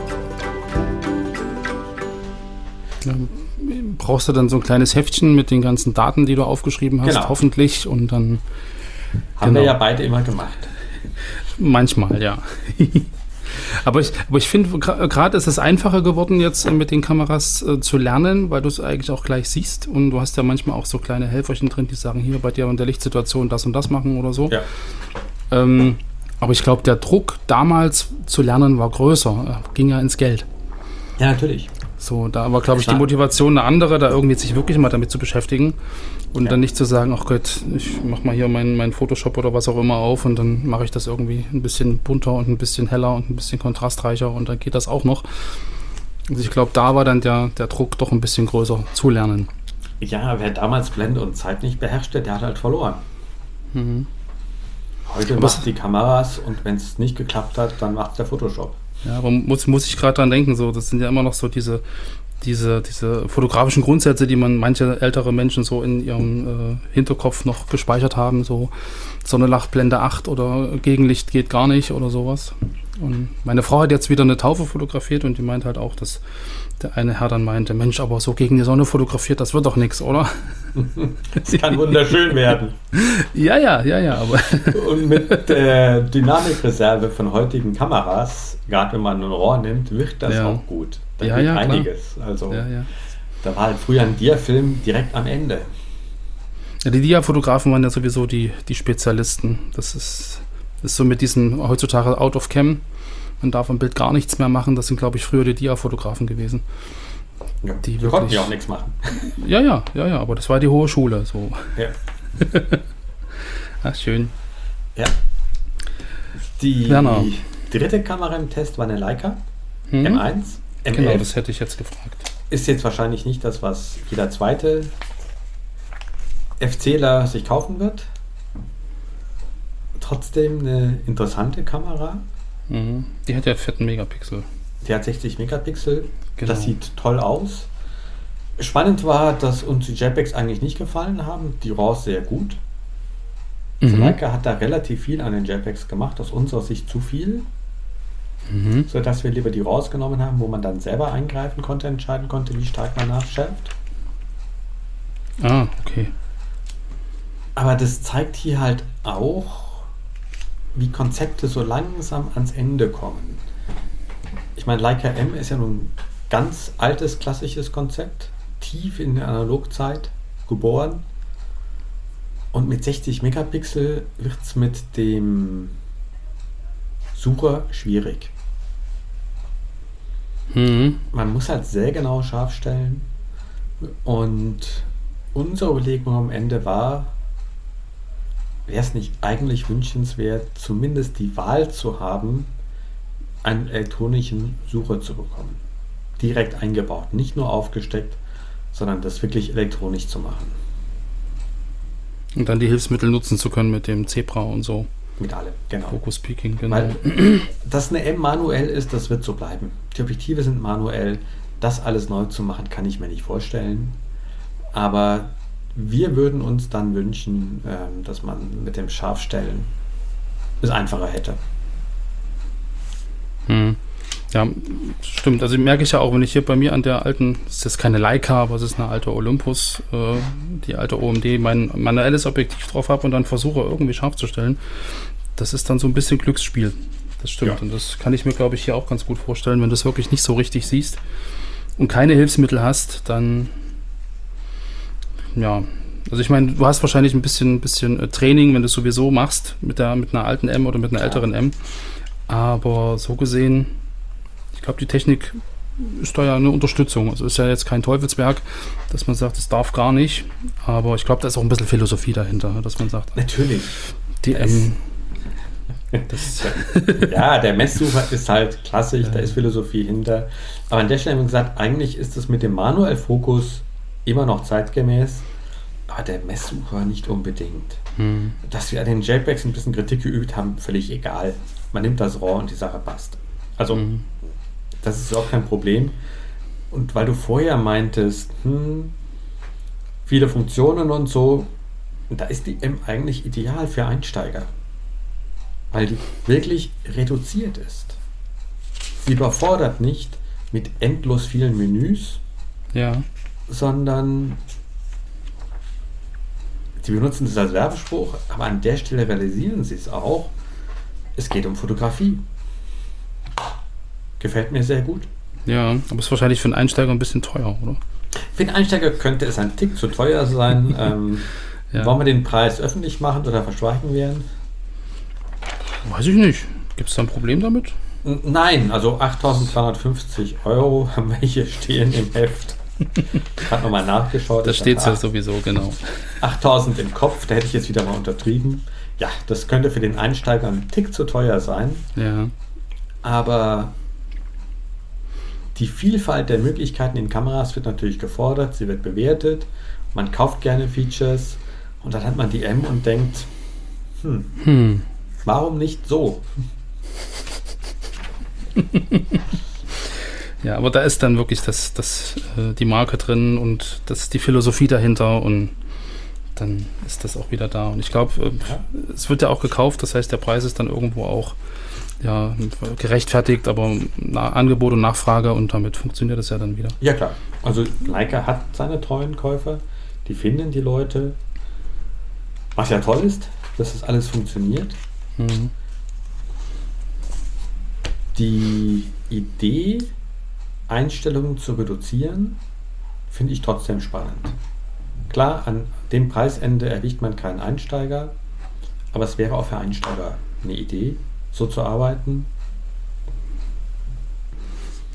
Speaker 3: Brauchst du dann so ein kleines Heftchen mit den ganzen Daten, die du aufgeschrieben hast,
Speaker 2: Genau.
Speaker 3: hoffentlich. Und dann
Speaker 2: Haben wir
Speaker 3: Genau.
Speaker 2: ja beide immer gemacht.
Speaker 3: manchmal, ja. aber ich, aber ich finde, gerade ist es einfacher geworden, jetzt mit den Kameras äh, zu lernen, weil du es eigentlich auch gleich siehst. Und du hast ja manchmal auch so kleine Helferchen drin, die sagen, hier bei dir in der Lichtsituation das und das machen oder so.
Speaker 2: Ja.
Speaker 3: Ähm, aber ich glaube, der Druck damals zu lernen war größer, äh, ging ja ins Geld.
Speaker 2: Ja, natürlich.
Speaker 3: So, da war, glaube ich, die. Motivation eine andere, da irgendwie sich wirklich mal damit zu beschäftigen und
Speaker 2: Ja.
Speaker 3: dann nicht zu sagen, ach Gott, ich mach mal hier meinen mein Photoshop oder was auch immer auf und dann mache ich das irgendwie ein bisschen bunter und ein bisschen heller und ein bisschen kontrastreicher und dann geht das auch noch. Also ich glaube, da war dann der, der Druck doch ein bisschen größer zu lernen.
Speaker 2: Ja, wer damals Blende und Zeit nicht beherrschte, der hat halt verloren.
Speaker 3: Mhm.
Speaker 2: Heute macht die Kameras und wenn es nicht geklappt hat, dann macht der Photoshop.
Speaker 3: Ja, aber muss, muss ich gerade dran denken, so, das sind ja immer noch so diese, diese, diese fotografischen Grundsätze, die man manche ältere Menschen so in ihrem äh, Hinterkopf noch gespeichert haben, so Sonne lacht Blende 8 oder Gegenlicht geht gar nicht oder sowas. Und meine Frau hat jetzt wieder eine Taufe fotografiert und die meint halt auch, dass der eine Herr dann meinte, Mensch, aber so gegen die Sonne fotografiert, das wird doch nichts, oder?
Speaker 2: Es kann wunderschön werden.
Speaker 3: Ja, ja, ja, ja, aber
Speaker 2: Und mit der Dynamikreserve von heutigen Kameras, gerade wenn man ein Rohr nimmt, wird das
Speaker 3: Ja.
Speaker 2: auch gut. Da
Speaker 3: Ja,
Speaker 2: geht
Speaker 3: ja, klar.
Speaker 2: einiges. Also
Speaker 3: ja, ja.
Speaker 2: da war halt früher ein Dia-Film direkt am Ende.
Speaker 3: Ja, die Dia-Fotografen waren ja sowieso die, die Spezialisten. Das ist, ist so mit diesem heutzutage Out of Cam. Man darf am Bild gar nichts mehr machen. Das sind, glaube ich, früher die Dia-Fotografen gewesen.
Speaker 2: Ja,
Speaker 3: Die
Speaker 2: die konnten
Speaker 3: wirklich-
Speaker 2: ja auch nichts machen.
Speaker 3: Ja, ja, ja, ja, aber das war die hohe Schule. So.
Speaker 2: Ja.
Speaker 3: Ach, schön.
Speaker 2: ja. Die
Speaker 3: Werner.
Speaker 2: dritte Kamera im Test war eine Leica
Speaker 3: Hm?
Speaker 2: M1. M11
Speaker 3: Genau, das hätte ich jetzt gefragt.
Speaker 2: ist jetzt wahrscheinlich nicht das, was jeder zweite FCler sich kaufen wird. Trotzdem eine interessante Kamera.
Speaker 3: Mhm. Die hat ja fetten Megapixel.
Speaker 2: Die hat 60 Megapixel.
Speaker 3: Genau.
Speaker 2: Das sieht toll aus. Spannend war, dass uns die JPEGs eigentlich nicht gefallen haben. Die RAWs sehr gut.
Speaker 3: Mhm.
Speaker 2: Leica hat da relativ viel an den JPEGs gemacht, aus unserer Sicht zu viel,
Speaker 3: Mhm.
Speaker 2: sodass wir lieber die RAWs genommen haben, wo man dann selber eingreifen konnte, entscheiden konnte, wie stark man nachschärft.
Speaker 3: Ah, okay.
Speaker 2: Aber das zeigt hier halt auch, wie Konzepte so langsam ans Ende kommen. Ich meine, Leica M ist ja nun ein ganz altes, klassisches Konzept, tief in der Analogzeit geboren. Und mit 60 Megapixel wird es mit dem Sucher schwierig.
Speaker 3: Mhm.
Speaker 2: Man muss halt sehr genau scharf stellen. Und unsere Überlegung am Ende war, wäre es nicht eigentlich wünschenswert, zumindest die Wahl zu haben, einen elektronischen Sucher zu bekommen. Direkt eingebaut, nicht nur aufgesteckt, sondern das wirklich elektronisch zu machen.
Speaker 3: Und dann die Hilfsmittel nutzen zu können mit dem Zebra und so.
Speaker 2: Mit allem, genau.
Speaker 3: Focus Peaking, genau.
Speaker 2: Weil, dass eine M manuell ist, das wird so bleiben. Die Objektive sind manuell. Das alles neu zu machen, kann ich mir nicht vorstellen. Aber wir würden uns dann wünschen, ähm, dass man mit dem Scharfstellen es einfacher hätte.
Speaker 3: Hm. Ja, stimmt. Also merke ich ja auch, wenn ich hier bei mir an der alten, das ist jetzt keine Leica, aber es ist eine alte Olympus, äh, die alte OMD, mein manuelles Objektiv drauf habe und dann versuche irgendwie scharf zu stellen. Das ist dann so ein bisschen Glücksspiel. Das stimmt.
Speaker 2: Ja.
Speaker 3: Und das kann ich mir, glaube ich, hier auch ganz gut vorstellen. Wenn du es wirklich nicht so richtig siehst und keine Hilfsmittel hast, dann ja. Also ich meine, du hast wahrscheinlich ein bisschen, bisschen äh, Training, wenn du es sowieso machst, mit, der, mit einer alten M oder mit einer
Speaker 2: Klar.
Speaker 3: älteren M. Aber so gesehen, ich glaube, die Technik ist da ja eine Unterstützung. Also ist ja jetzt kein Teufelswerk, dass man sagt, es darf gar nicht. Aber ich glaube, da ist auch ein bisschen Philosophie dahinter, dass man sagt,
Speaker 2: Natürlich.
Speaker 3: die
Speaker 2: Es-
Speaker 3: M. Das,
Speaker 2: Ja, der Messsucher ist halt klassisch, da ist Philosophie hinter. Aber an der Stelle haben wir gesagt, eigentlich ist es mit dem Manuell-Fokus immer noch zeitgemäß, aber der Messsucher nicht unbedingt.
Speaker 3: hm,
Speaker 2: Dass wir an den JPEGs ein bisschen Kritik geübt haben, völlig egal. Man nimmt das RAW und die Sache passt. Also,
Speaker 3: hm.
Speaker 2: das ist auch kein Problem. Und weil du vorher meintest, hm, viele Funktionen und so, da ist die M eigentlich ideal für Einsteiger. Weil die wirklich reduziert ist. Sie überfordert nicht mit endlos vielen Menüs,
Speaker 3: ja.
Speaker 2: Sondern sie benutzen es als Werbespruch, aber an der Stelle realisieren sie es auch. Es geht um Fotografie. Gefällt mir sehr gut.
Speaker 3: Ja, aber ist wahrscheinlich für einen Einsteiger ein bisschen teuer, oder?
Speaker 2: Für den Einsteiger könnte es ein Tick zu teuer sein. ähm,
Speaker 3: Ja.
Speaker 2: Wollen wir den Preis öffentlich machen oder verschweigen werden?
Speaker 3: Weiß ich nicht. Gibt es da ein Problem damit?
Speaker 2: Nein, also 8.350 Euro haben wir hier stehen im Heft. Ich habe nochmal nachgeschaut.
Speaker 3: Da steht es ja sowieso, genau.
Speaker 2: 8.000 im Kopf, da hätte ich jetzt wieder mal untertrieben. Ja, das könnte für den Einsteiger ein Tick zu teuer sein,
Speaker 3: Ja.
Speaker 2: aber die Vielfalt der Möglichkeiten in Kameras wird natürlich gefordert, sie wird bewertet, man kauft gerne Features und dann hat man die M und denkt, hm,
Speaker 3: Hm.
Speaker 2: warum nicht so?
Speaker 3: Ja, aber da ist dann wirklich das, das, äh, die Marke drin und das, die Philosophie dahinter und dann ist das auch wieder da. Und ich glaube, äh,
Speaker 2: Ja.
Speaker 3: es wird ja auch gekauft, das heißt, der Preis ist dann irgendwo auch ja, gerechtfertigt, aber Angebot und Nachfrage und damit funktioniert das ja dann wieder.
Speaker 2: Ja, klar. Also Leica hat seine treuen Käufer, die finden die Leute. Was ja toll ist, dass das alles funktioniert.
Speaker 3: Mhm.
Speaker 2: Die Idee, Einstellungen zu reduzieren, finde ich trotzdem spannend. Klar, an dem Preisende erwischt man keinen Einsteiger, aber es wäre auch für Einsteiger eine Idee, so zu arbeiten.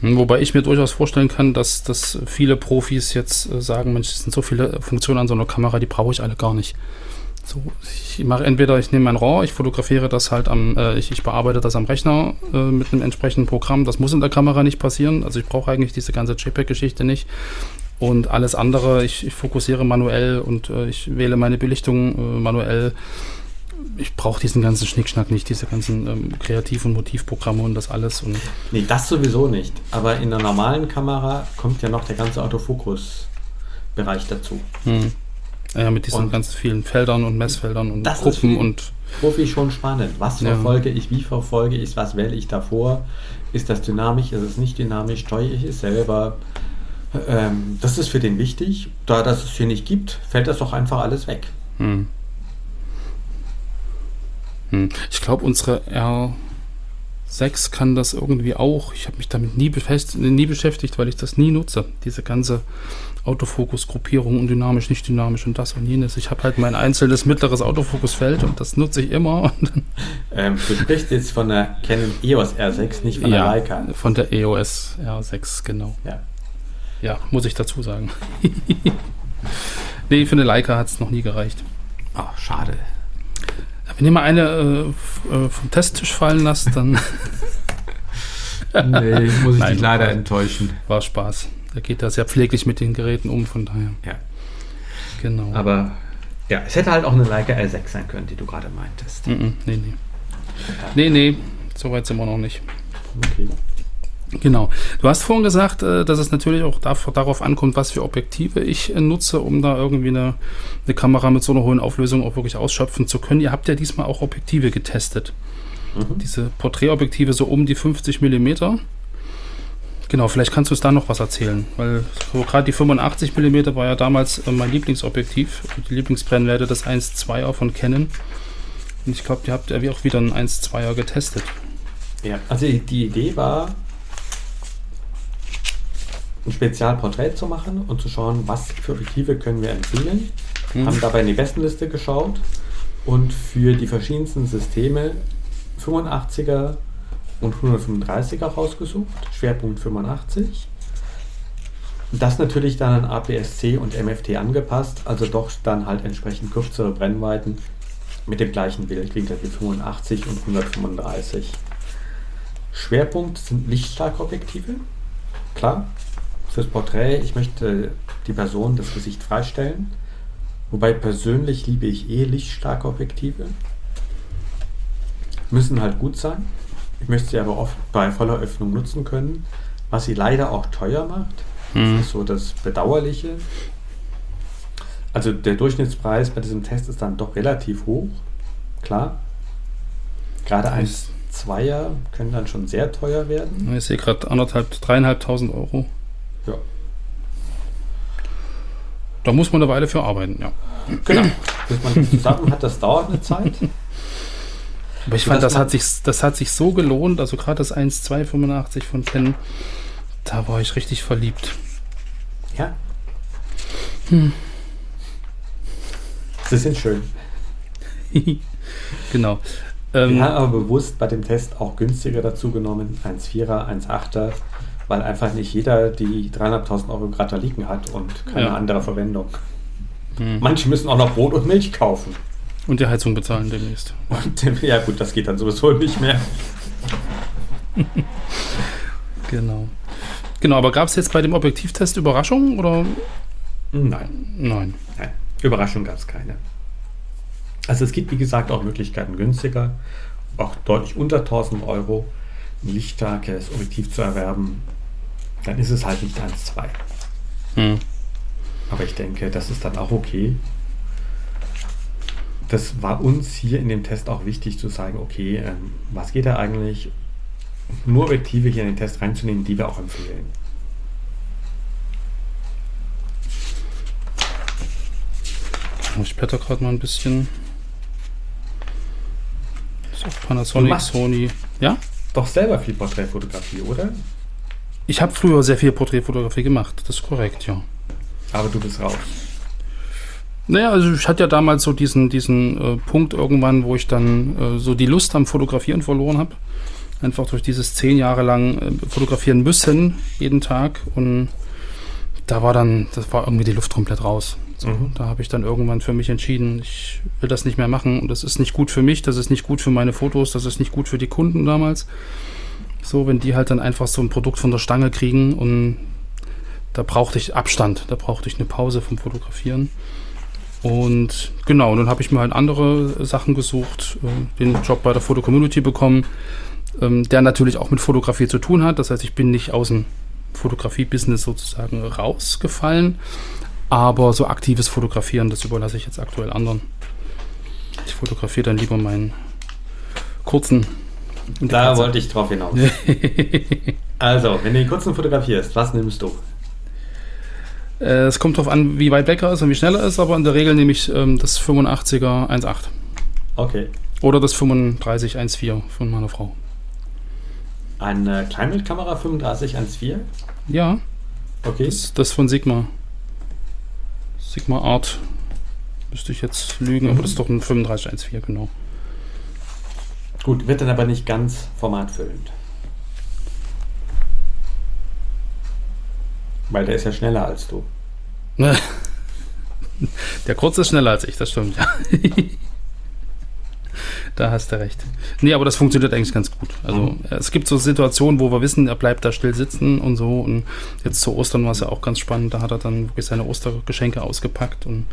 Speaker 3: Wobei ich mir durchaus vorstellen kann, dass, dass viele Profis jetzt äh, sagen, Mensch, es sind so viele Funktionen an so einer Kamera, die brauche ich alle gar nicht. So, ich mache entweder, ich nehme mein RAW, ich fotografiere das halt am, äh, ich, ich bearbeite das am Rechner äh, mit einem entsprechenden Programm. Das muss in der Kamera nicht passieren. Also ich brauche eigentlich diese ganze JPEG-Geschichte nicht. Und alles andere, ich, ich fokussiere manuell und äh, ich wähle meine Belichtung äh, manuell. Ich brauche diesen ganzen Schnickschnack nicht, diese ganzen ähm, Kreativ- und Motivprogramme und das alles. Und
Speaker 2: Nee, das sowieso nicht. Aber in der normalen Kamera kommt ja noch der ganze Autofokus-Bereich dazu.
Speaker 3: Hm. Ja, mit diesen
Speaker 2: Und-
Speaker 3: ganz vielen Feldern und Messfeldern und Gruppen und
Speaker 2: Profi schon spannend. Was
Speaker 3: Ja.
Speaker 2: verfolge ich, wie verfolge ich was wähle ich davor? Ist das dynamisch, ist es nicht dynamisch, steuere ich es selber? Ähm, das ist für den wichtig. Da das es hier nicht gibt, fällt das doch einfach alles weg.
Speaker 3: hm. Hm. ich glaube, unsere R6 kann das irgendwie auch. Ich habe mich damit nie, nie beschäftigt, weil ich das nie nutze. Diese ganze Autofokus-Gruppierung und dynamisch, nicht dynamisch und das und jenes. Ich habe halt mein einzelnes mittleres Autofokusfeld und das nutze ich immer.
Speaker 2: Ähm, du sprichst jetzt von der Canon EOS R6, nicht von der
Speaker 3: ja,
Speaker 2: Leica.
Speaker 3: von der EOS R6, genau.
Speaker 2: Ja.
Speaker 3: Ja, muss ich dazu sagen. nee, für eine Leica hat es noch nie gereicht.
Speaker 2: Ach, schade.
Speaker 3: Wenn ihr mal eine äh, äh, vom Testtisch fallen lasst, dann
Speaker 2: Nee, muss ich
Speaker 3: Nein.
Speaker 2: dich leider enttäuschen.
Speaker 3: war Spaß. Er geht da sehr pfleglich mit den Geräten um, von daher.
Speaker 2: Ja.
Speaker 3: Genau.
Speaker 2: Aber ja, es hätte halt auch eine Leica R6 sein können, die du gerade meintest.
Speaker 3: Mm -mm, nee, nee. Nee, nee, so weit sind wir noch nicht.
Speaker 2: Okay.
Speaker 3: Genau. Du hast vorhin gesagt, äh, dass es natürlich auch darauf ankommt, was für Objektive ich äh, nutze, um da irgendwie eine, eine Kamera mit so einer hohen Auflösung auch wirklich ausschöpfen zu können. Ihr habt ja diesmal auch Objektive getestet.
Speaker 2: Mhm.
Speaker 3: Diese Porträtobjektive so um die 50 Millimeter. Genau, vielleicht kannst du uns da noch was erzählen, weil so gerade die 85 Millimeter war ja damals äh, mein Lieblingsobjektiv, die Lieblingsbrennweite des 1.2er von Canon. Und ich glaube, ihr habt ja wie auch wieder einen 1.2er getestet.
Speaker 2: Ja, also die- die Idee war, ein Spezialporträt zu machen und zu schauen, was für Objektive können wir empfehlen.
Speaker 3: Mhm.
Speaker 2: Haben dabei in die Bestenliste geschaut und für die verschiedensten Systeme 85er und 135er rausgesucht, Schwerpunkt 85. Das natürlich dann an APS-C und MFT angepasst, also doch dann halt entsprechend kürzere Brennweiten mit dem gleichen Bildwinkel wie 85 und 135. Schwerpunkt sind lichtstarke Objektive. Klar, fürs Porträt, ich möchte die Person, das Gesicht freistellen. Wobei persönlich liebe ich eh lichtstarke Objektive. Müssen halt gut sein. Ich möchte sie aber oft bei voller Öffnung nutzen können, was sie leider auch teuer macht.
Speaker 3: Mhm.
Speaker 2: Das ist so das Bedauerliche. Also der Durchschnittspreis bei diesem Test ist dann doch relativ hoch. Klar. Gerade ein Zweier können dann schon sehr teuer werden.
Speaker 3: Ich sehe gerade anderthalb, dreieinhalbtausend Euro.
Speaker 2: Ja.
Speaker 3: Da muss man eine Weile für arbeiten, ja.
Speaker 2: Genau. Bis man das zusammen hat, das dauert eine Zeit.
Speaker 3: Aber ich
Speaker 2: So,
Speaker 3: fand, das hat, sich, das hat sich so gelohnt. Also gerade das 1,285 von Canon, da war ich richtig verliebt.
Speaker 2: Ja. Sie sind schön.
Speaker 3: genau.
Speaker 2: Wir
Speaker 3: Ähm,
Speaker 2: haben aber bewusst bei dem Test auch günstiger dazu genommen, 1,4er, 1,8er, weil einfach nicht jeder die 300.000 Euro gerade da liegen hat und keine
Speaker 3: Ja.
Speaker 2: andere Verwendung.
Speaker 3: hm.
Speaker 2: Manche müssen auch noch Brot und Milch kaufen.
Speaker 3: Und die Heizung bezahlen demnächst.
Speaker 2: Und ja gut, das geht dann sowieso nicht mehr.
Speaker 3: Genau. Genau, aber gab es jetzt bei dem Objektivtest Überraschungen oder?
Speaker 2: Nein.
Speaker 3: Nein.
Speaker 2: Nein, Überraschung gab es keine. Also es gibt, wie gesagt, auch Möglichkeiten günstiger, auch deutlich unter 1000 Euro. ein lichtstarkes Objektiv zu erwerben, dann ist es halt nicht 1,2.
Speaker 3: Hm.
Speaker 2: Aber ich denke, das ist dann auch okay. Das war uns hier in dem Test auch wichtig zu sagen, okay, ähm, was geht da eigentlich? Nur Objektive hier in den Test reinzunehmen, die wir auch empfehlen.
Speaker 3: Ich blätter gerade mal ein bisschen. So, Panasonic,
Speaker 2: machst-
Speaker 3: Sony. Ja?
Speaker 2: Doch selber viel Porträtfotografie, oder?
Speaker 3: Ich habe früher sehr viel Porträtfotografie gemacht, das ist korrekt, ja.
Speaker 2: Aber du bist raus.
Speaker 3: Naja, also ich hatte ja damals so diesen, diesen äh, Punkt irgendwann, wo ich dann äh, so die Lust am Fotografieren verloren habe. Einfach durch dieses zehn Jahre lang äh, fotografieren müssen, jeden Tag. Und da war dann, das war irgendwie die Luft komplett raus. So,
Speaker 2: Mhm.
Speaker 3: Da habe ich dann irgendwann für mich entschieden, ich will das nicht mehr machen. Und das ist nicht gut für mich, das ist nicht gut für meine Fotos, das ist nicht gut für die Kunden damals. So, wenn die halt dann einfach so ein Produkt von der Stange kriegen und da brauchte ich Abstand, da brauchte ich eine Pause vom Fotografieren. Und genau, und dann habe ich mir halt andere Sachen gesucht, äh, den Job bei der Foto-Community bekommen, ähm, der natürlich auch mit Fotografie zu tun hat. Das heißt, ich bin nicht aus dem Fotografie-Business sozusagen rausgefallen, aber so aktives Fotografieren, das überlasse ich jetzt aktuell anderen. Ich fotografiere dann lieber meinen kurzen.
Speaker 2: Da wollte ich drauf hinaus. also, wenn du den kurzen fotografierst, was nimmst du?
Speaker 3: Äh, Es kommt darauf an, wie weit weg er ist und wie schnell er ist, aber in der Regel nehme ich ähm, das 85er 1.8
Speaker 2: Okay.
Speaker 3: oder das 35 1.4 von meiner Frau.
Speaker 2: Eine Kleinbildkamera 3514?
Speaker 3: Ja,
Speaker 2: Okay.
Speaker 3: das, das von Sigma. Sigma Art. Müsste ich jetzt lügen, aber das ist doch ein 35 1.4, genau.
Speaker 2: Gut, wird dann aber nicht ganz formatfüllend. Weil der ist ja schneller als du.
Speaker 3: Der Kurze ist schneller als ich, das stimmt, ja. Da hast du recht. Nee, aber das funktioniert eigentlich ganz gut. Also
Speaker 2: Mhm.
Speaker 3: es gibt so Situationen, wo wir wissen, er bleibt da still sitzen und so. Und jetzt zu Ostern war es ja auch ganz spannend. Da hat er dann wirklich seine Ostergeschenke ausgepackt und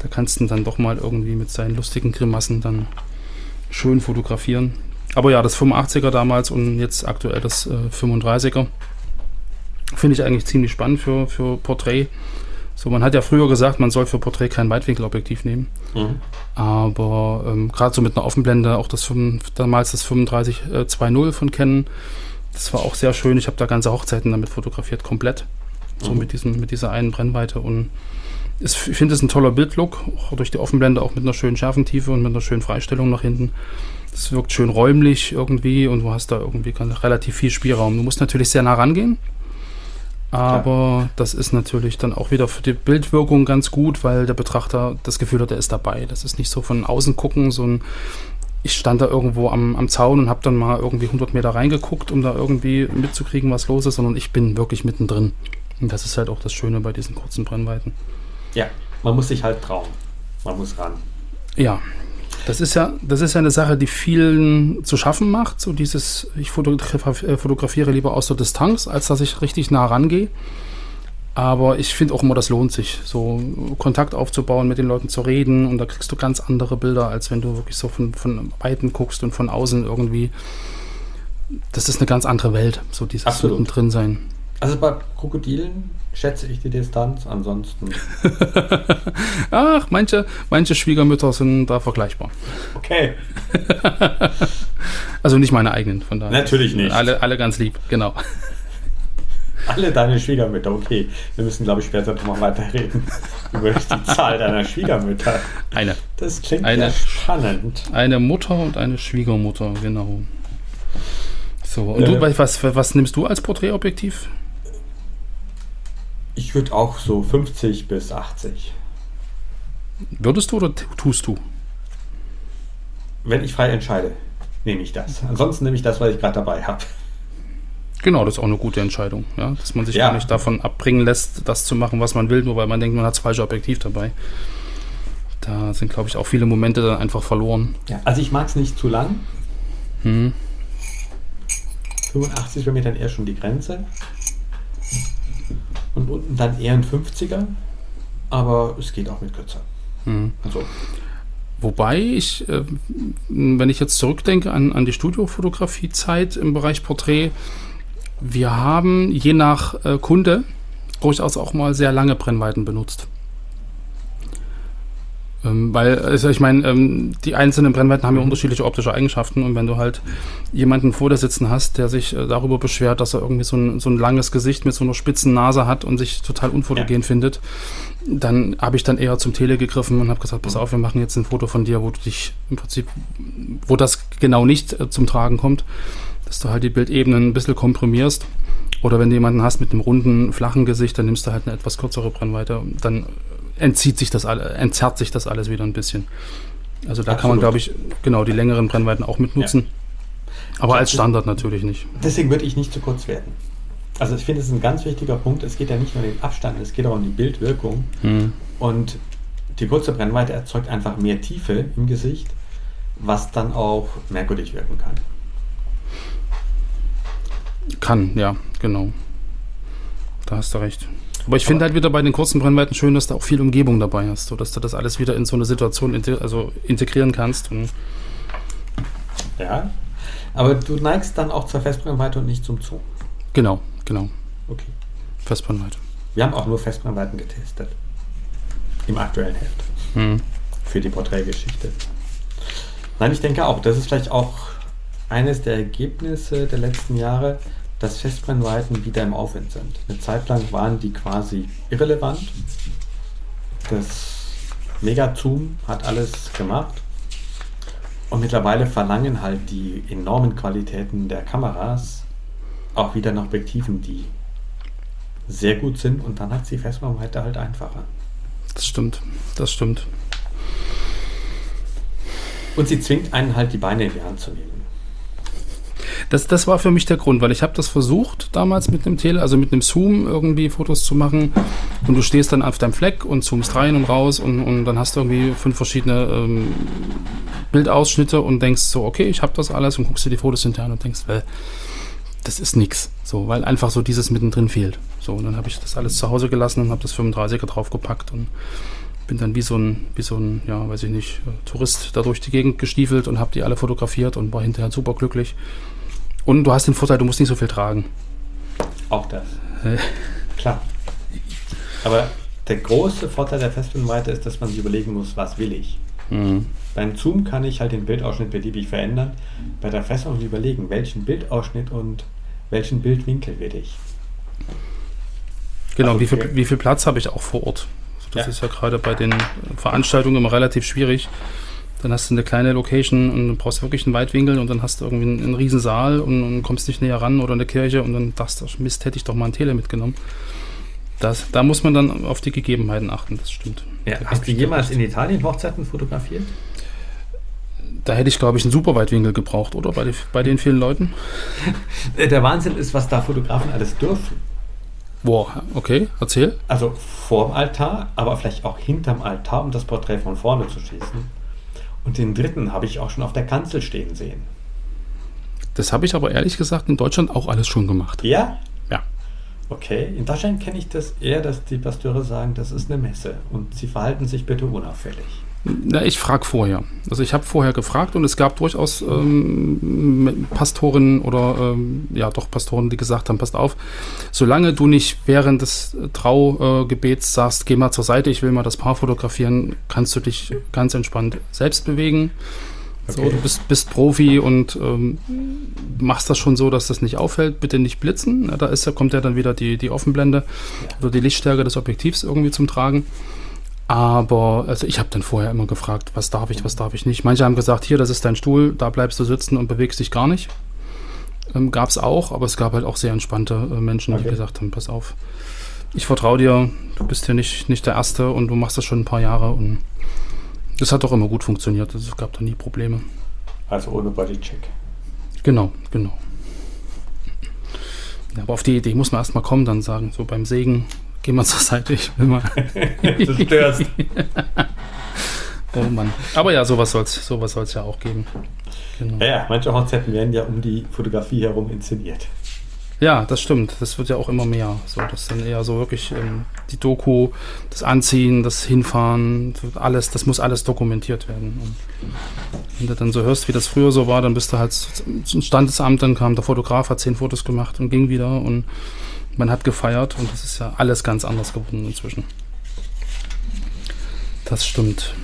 Speaker 3: da kannst du ihn dann doch mal irgendwie mit seinen lustigen Grimassen dann schön fotografieren. Aber ja, das 85er damals und jetzt aktuell das äh, 35er finde ich eigentlich ziemlich spannend für, für Porträt. So, man hat ja früher gesagt, man soll für Porträt kein Weitwinkelobjektiv nehmen.
Speaker 2: Mhm.
Speaker 3: Aber ähm, gerade so mit einer Offenblende, auch das 5, damals das 35 äh, 2.0 von Canon, das war auch sehr schön. Ich habe da ganze Hochzeiten damit fotografiert, komplett. So
Speaker 2: Mhm.
Speaker 3: mit, diesem, mit dieser einen Brennweite. Und es, ich finde es ein toller Bildlook, auch durch die Offenblende, auch mit einer schönen Schärfentiefe und mit einer schönen Freistellung nach hinten. Das wirkt schön räumlich irgendwie und du hast da irgendwie relativ viel Spielraum. Du musst natürlich sehr nah rangehen. Aber das ist natürlich dann auch wieder für die Bildwirkung ganz gut, weil der Betrachter das Gefühl hat, er ist dabei. Das ist nicht so von außen gucken, so ein ich stand da irgendwo am, am Zaun und habe dann mal irgendwie 100 Meter reingeguckt, um da irgendwie mitzukriegen, was los ist, sondern ich bin wirklich mittendrin. Und das ist halt auch das Schöne bei diesen kurzen Brennweiten.
Speaker 2: Ja, man muss sich halt trauen. Man muss ran.
Speaker 3: Ja, das ist ja, das ist ja eine Sache, die vielen zu schaffen macht. So dieses, ich äh, fotografiere lieber aus der Distanz, als dass ich richtig nah rangehe. Aber ich finde auch immer, das lohnt sich, so Kontakt aufzubauen, mit den Leuten zu reden. Und da kriegst du ganz andere Bilder, als wenn du wirklich so von, von Weitem guckst und von außen irgendwie. Das ist eine ganz andere Welt, so dieses
Speaker 2: Absolut.
Speaker 3: mittendrin sein.
Speaker 2: Also bei Krokodilen schätze ich die Distanz, ansonsten.
Speaker 3: Ach, manche, manche Schwiegermütter sind da vergleichbar.
Speaker 2: Okay.
Speaker 3: Also nicht meine eigenen, von daher.
Speaker 2: Natürlich nicht.
Speaker 3: Alle, alle ganz lieb, genau.
Speaker 2: Alle deine Schwiegermütter, okay. Wir müssen, glaube ich, später nochmal weiterreden über die Zahl deiner Schwiegermütter.
Speaker 3: Eine.
Speaker 2: Das klingt
Speaker 3: Eine-
Speaker 2: spannend.
Speaker 3: Eine Mutter und eine Schwiegermutter, genau. So, und
Speaker 2: Äh.
Speaker 3: du, was, was nimmst du als Porträtobjektiv?
Speaker 2: Ich würde auch so 50 bis 80.
Speaker 3: Würdest du oder tust du?
Speaker 2: Wenn ich frei entscheide, nehme ich das. Ansonsten nehme ich das, was ich gerade dabei habe.
Speaker 3: Genau, das ist auch eine gute Entscheidung, ja, dass man sich
Speaker 2: Ja.
Speaker 3: gar nicht davon abbringen lässt, das zu machen, was man will, nur weil man denkt, man hat das falsche Objektiv dabei. Da sind, glaube ich, auch viele Momente dann einfach verloren.
Speaker 2: Ja, also ich mag es nicht zu lang.
Speaker 3: Hm.
Speaker 2: 85 wäre mir dann eher schon die Grenze. Und unten dann eher ein 50er. Aber es geht auch mit kürzer.
Speaker 3: Hm.
Speaker 2: Also,
Speaker 3: Wobei ich, äh, wenn ich jetzt zurückdenke an, an die Studiofotografiezeit im Bereich Porträt, wir haben je nach äh, Kunde durchaus auch mal sehr lange Brennweiten benutzt. Ähm, weil, also ich meine, ähm, die einzelnen Brennweiten haben ja unterschiedliche optische Eigenschaften und wenn du halt jemanden vor dir sitzen hast, der sich äh, darüber beschwert, dass er irgendwie so ein, so ein langes Gesicht mit so einer spitzen Nase hat und sich total unfotogen
Speaker 2: Ja.
Speaker 3: findet, dann habe ich dann eher zum Tele gegriffen und habe gesagt, pass auf, wir machen jetzt ein Foto von dir, wo du dich im Prinzip, wo das genau nicht äh, zum Tragen kommt, dass du halt die Bildebenen ein bisschen komprimierst. Oder wenn du jemanden hast mit einem runden, flachen Gesicht, dann nimmst du halt eine etwas kürzere Brennweite. Dann entzieht sich das alle, entzerrt sich das alles wieder ein bisschen. Also da kann man,
Speaker 2: Absolut.
Speaker 3: glaube ich, genau die längeren Brennweiten auch mitnutzen. Aber als Standard natürlich nicht.
Speaker 2: Deswegen würde ich nicht zu kurz werden. Also ich finde, es ist ein ganz wichtiger Punkt. Es geht ja nicht nur um den Abstand, es geht auch um die Bildwirkung.
Speaker 3: Hm.
Speaker 2: Und die kurze Brennweite erzeugt einfach mehr Tiefe im Gesicht, was dann auch merkwürdig wirken kann.
Speaker 3: Kann, ja, genau. Da hast du recht. Aber ich finde halt wieder bei den kurzen Brennweiten schön, dass du auch viel Umgebung dabei hast, sodass du das alles wieder in so eine Situation inte also integrieren kannst.
Speaker 2: Ja. Aber du neigst dann auch zur Festbrennweite und nicht zum Zoom.
Speaker 3: genau, genau.
Speaker 2: Okay.
Speaker 3: Festbrennweite.
Speaker 2: Wir haben auch nur Festbrennweiten getestet. Im aktuellen Heft.
Speaker 3: Hm.
Speaker 2: Für die Porträtgeschichte. Nein, ich denke auch, das ist vielleicht auch eines der Ergebnisse der letzten Jahre, dass Festbrennweiten wieder im Aufwind sind. Eine Zeit lang waren die quasi irrelevant. Das Mega-Zoom hat alles gemacht. Und mittlerweile verlangen halt die enormen Qualitäten der Kameras auch wieder nach Objektiven, die sehr gut sind. Und dann hat die Festbrennweite halt einfacher.
Speaker 3: Das stimmt, das stimmt.
Speaker 2: Und sie zwingt einen halt die Beine in die Hand zu nehmen.
Speaker 3: Das, das war für mich der Grund, weil ich habe das versucht damals mit einem Tele, also mit einem Zoom irgendwie Fotos zu machen und du stehst dann auf deinem Fleck und zoomst rein und raus und, und dann hast du irgendwie fünf verschiedene ähm, Bildausschnitte und denkst so, okay, ich habe das alles und guckst dir die Fotos hinterher und denkst, well, das ist nix, so, weil einfach so dieses mittendrin fehlt. So, und dann habe ich das alles zu Hause gelassen und habe das 35er draufgepackt und bin dann wie so ein, wie so ein, ja, weiß ich nicht, äh, Tourist da durch die Gegend gestiefelt und habe die alle fotografiert und war hinterher super glücklich. Und du hast den Vorteil, du musst nicht so viel tragen.
Speaker 2: Auch das.
Speaker 3: Äh.
Speaker 2: Klar. Aber der große Vorteil der Festbrennweite ist, dass man sich überlegen muss, was will ich.
Speaker 3: Mhm.
Speaker 2: Beim Zoom kann ich halt den Bildausschnitt beliebig verändern. Bei der Festbrennweite überlegen, welchen Bildausschnitt und welchen Bildwinkel will ich.
Speaker 3: Genau,
Speaker 2: Also
Speaker 3: wie, viel, wie viel Platz habe ich auch vor Ort? Also das
Speaker 2: Ja.
Speaker 3: ist ja gerade bei den Veranstaltungen immer relativ schwierig. Dann hast du eine kleine Location und du brauchst wirklich einen Weitwinkel und dann hast du irgendwie einen, einen riesen Saal und, und kommst nicht näher ran oder eine Kirche und dann dachtest du, Mist, hätte ich doch mal ein Tele mitgenommen. Das, da muss man dann auf die Gegebenheiten achten, das stimmt. Da
Speaker 2: Hast du jemals in Italien Hochzeiten fotografiert?
Speaker 3: Da hätte ich, glaube ich, einen super Weitwinkel gebraucht, oder? Bei, die, bei den vielen Leuten?
Speaker 2: Der Wahnsinn ist, was da Fotografen alles dürfen.
Speaker 3: Boah, okay, erzähl.
Speaker 2: Also vorm Altar, aber vielleicht auch hinterm Altar, um das Porträt von vorne zu schießen. Und den dritten habe ich auch schon auf der Kanzel stehen sehen.
Speaker 3: Das habe ich aber ehrlich gesagt in Deutschland auch alles schon gemacht.
Speaker 2: Ja?
Speaker 3: Ja.
Speaker 2: Okay. In Deutschland kenne ich das eher, dass die Pasteure sagen, das ist eine Messe und sie verhalten sich bitte unauffällig.
Speaker 3: Na, ich frage vorher. Also ich habe vorher gefragt und es gab durchaus ähm, Pastoren oder ähm, ja doch Pastoren, die gesagt haben, passt auf, solange du nicht während des Traugebets äh, sagst, geh mal zur Seite, ich will mal das Paar fotografieren, kannst du dich ganz entspannt selbst bewegen. So,
Speaker 2: Okay.
Speaker 3: du bist, bist Profi und ähm, machst das schon so, dass das nicht auffällt. Bitte nicht blitzen. Na, da ist, ja- kommt ja dann wieder die, die Offenblende oder die Lichtstärke des Objektivs irgendwie zum Tragen. Aber also ich habe dann vorher immer gefragt, was darf ich, was darf ich nicht. Manche haben gesagt, hier, das ist dein Stuhl, da bleibst du sitzen und bewegst dich gar nicht. Ähm, gab es auch, aber es gab halt auch sehr entspannte äh, Menschen, die
Speaker 2: Okay.
Speaker 3: gesagt haben, pass auf, ich vertraue dir, du bist hier nicht, nicht der Erste und du machst das schon ein paar Jahre und das hat doch immer gut funktioniert. Also es gab da nie Probleme.
Speaker 2: Also ohne Bodycheck.
Speaker 3: Genau, genau. Ja, aber auf die Idee muss man erstmal kommen, dann sagen, so beim Segen, geh mal zur Seite, ich will mal.
Speaker 2: du störst.
Speaker 3: Oh Mann. Aber ja, sowas soll es sowas soll's ja auch geben. Genau.
Speaker 2: Ja, ja, manche Hochzeiten werden ja um die Fotografie herum inszeniert.
Speaker 3: Ja, das stimmt. Das wird ja auch immer mehr. So, das dann eher so wirklich ähm, die Doku, das Anziehen, das Hinfahren, alles, das muss alles dokumentiert werden. Und wenn du dann so hörst, wie das früher so war, dann bist du halt zum Standesamt, dann kam der Fotograf, hat zehn Fotos gemacht und ging wieder und man hat gefeiert und das ist ja alles ganz anders geworden inzwischen. Das stimmt.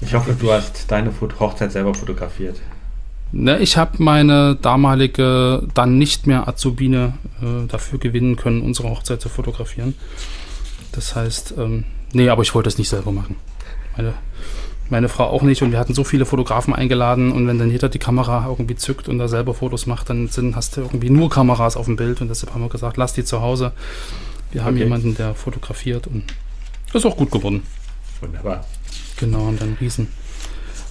Speaker 2: Ich hoffe, du hast deine Hochzeit selber fotografiert.
Speaker 3: Ne, ich habe meine damalige, dann nicht mehr Azubine äh, dafür gewinnen können, unsere Hochzeit zu fotografieren. Das heißt, ähm, nee, aber ich wollte es nicht selber machen. Meine, meine Frau auch nicht und wir hatten so viele Fotografen eingeladen und wenn dann jeder die Kamera irgendwie zückt und da selber Fotos macht, dann sind, hast du irgendwie nur Kameras auf dem Bild und deshalb haben wir gesagt, lass die zu Hause. Wir haben
Speaker 2: Okay.
Speaker 3: jemanden, der fotografiert und ist auch gut geworden.
Speaker 2: Wunderbar.
Speaker 3: Genau, und dann riesen,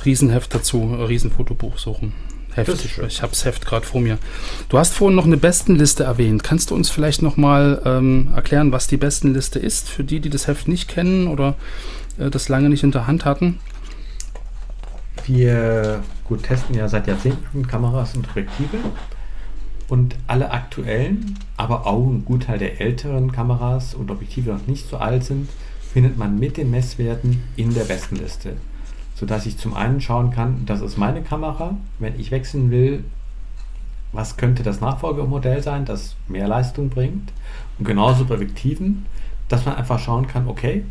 Speaker 3: Riesenheft dazu, äh, Riesenfotobuch suchen. Heft.
Speaker 2: Das.
Speaker 3: Ich habe das Heft gerade vor mir. Du hast vorhin noch eine Bestenliste erwähnt. Kannst du uns vielleicht noch mal ähm, erklären, was die Bestenliste ist, für die, die das Heft nicht kennen oder äh, das lange nicht in der Hand hatten?
Speaker 2: Wir gut, testen ja seit Jahrzehnten Kameras und Objektive. Und alle aktuellen, aber auch ein Gutteil der älteren Kameras und Objektive, noch nicht so alt sind, findet man mit den Messwerten in der Bestenliste. Sodass ich zum einen schauen kann, das ist meine Kamera. Wenn ich wechseln will, was könnte das Nachfolgemodell sein, das mehr Leistung bringt? Und genauso bei Objektiven, dass man einfach schauen kann, okay,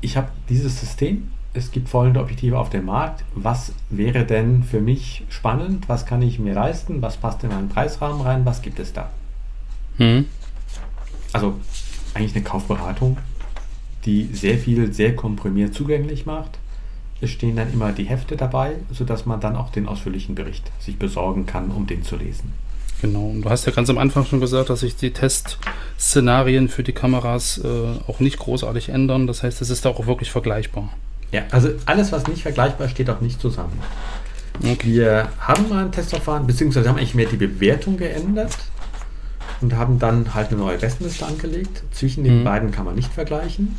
Speaker 2: ich habe dieses System, es gibt folgende Objektive auf dem Markt. Was wäre denn für mich spannend? Was kann ich mir leisten? Was passt in meinen Preisrahmen rein? Was gibt es da?
Speaker 3: Hm.
Speaker 2: Also eigentlich eine Kaufberatung, die sehr viel, sehr komprimiert zugänglich macht. Es stehen dann immer die Hefte dabei, sodass man dann auch den ausführlichen Bericht sich besorgen kann, um den zu lesen.
Speaker 3: Genau. Und du hast ja ganz am Anfang schon gesagt, dass sich die Testszenarien für die Kameras äh, auch nicht großartig ändern. Das heißt, es ist auch wirklich vergleichbar.
Speaker 2: Ja, also alles, was nicht vergleichbar steht auch nicht zusammen. Wir haben mal ein Testverfahren, beziehungsweise haben eigentlich mehr die Bewertung geändert und haben dann halt eine neue Bestenliste angelegt. Zwischen den
Speaker 3: Mhm.
Speaker 2: beiden kann man nicht vergleichen.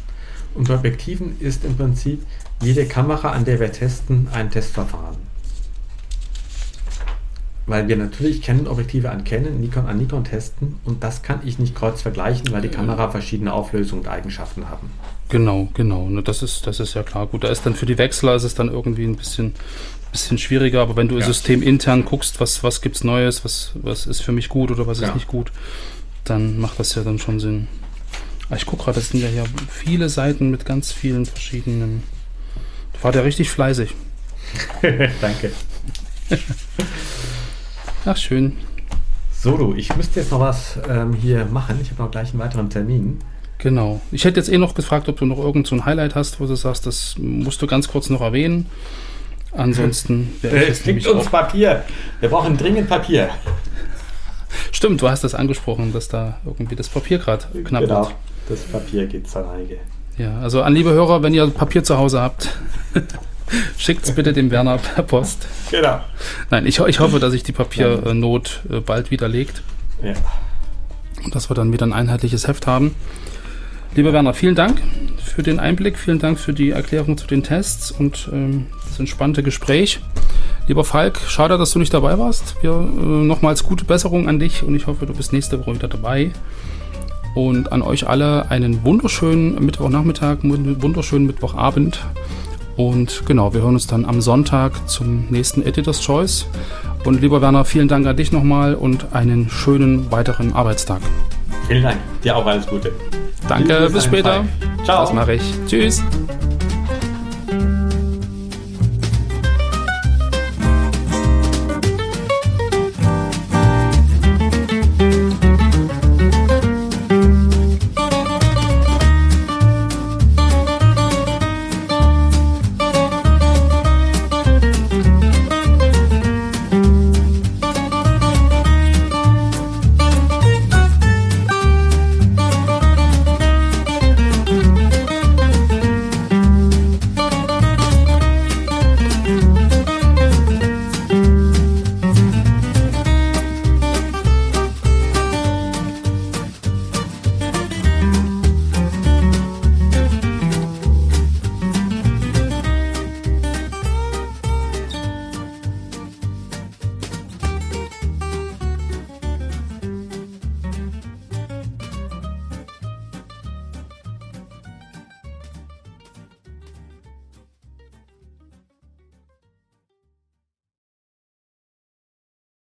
Speaker 2: Und bei Objektiven ist im Prinzip jede Kamera, an der wir testen, ein Testverfahren. Weil wir natürlich Canon-Objektive an Canon, Nikon an Nikon testen und das kann ich nicht kreuz vergleichen, weil die Kamera verschiedene Auflösungen und Eigenschaften haben.
Speaker 3: Genau, genau. Ne, das, ist, das ist ja klar. Gut, da ist dann für die Wechsler ist es dann irgendwie ein bisschen, bisschen schwieriger, aber wenn du
Speaker 2: Ja.
Speaker 3: System intern guckst, was, was gibt's Neues, was, was ist für mich gut oder was
Speaker 2: Ja.
Speaker 3: ist nicht gut, dann macht das ja dann schon Sinn. Ah, Ich gucke gerade, das sind ja hier viele Seiten mit ganz vielen verschiedenen. Du war ja richtig fleißig.
Speaker 2: Danke.
Speaker 3: Ach, schön.
Speaker 2: So, du, ich müsste jetzt noch was ähm, hier machen. Ich habe noch gleich einen weiteren Termin.
Speaker 3: Genau. Ich hätte jetzt eh noch gefragt, ob du noch irgend so ein Highlight hast, wo du sagst, das musst du ganz kurz noch erwähnen. Ansonsten
Speaker 2: Es liegt
Speaker 3: nämlich
Speaker 2: uns
Speaker 3: auch-
Speaker 2: Papier. Wir brauchen dringend Papier.
Speaker 3: Stimmt, du hast das angesprochen, dass da irgendwie das Papier gerade knapp
Speaker 2: genau.
Speaker 3: wird.
Speaker 2: Das Papier geht zur Neige.
Speaker 3: Ja, also an liebe Hörer, wenn ihr Papier zu Hause habt, schickt es bitte dem Werner per Post.
Speaker 2: Genau.
Speaker 3: Nein, ich, ich hoffe, dass sich die Papiernot äh, bald widerlegt
Speaker 2: Ja.
Speaker 3: und dass wir dann wieder ein einheitliches Heft haben. Lieber Werner, vielen Dank für den Einblick, vielen Dank für die Erklärung zu den Tests und ähm, das entspannte Gespräch. Lieber Falk, schade, dass du nicht dabei warst. Wir äh, nochmals gute Besserung an dich und ich hoffe, du bist nächste Woche wieder dabei. Und an euch alle einen wunderschönen Mittwochnachmittag, wunderschönen Mittwochabend. Und genau, wir hören uns dann am Sonntag zum nächsten Editor's Choice. Und lieber Werner, vielen Dank an dich nochmal und einen schönen weiteren Arbeitstag.
Speaker 2: Vielen Dank. Dir auch alles Gute.
Speaker 3: Danke, bis später.
Speaker 2: Ciao.
Speaker 3: Das mache ich. Tschüss.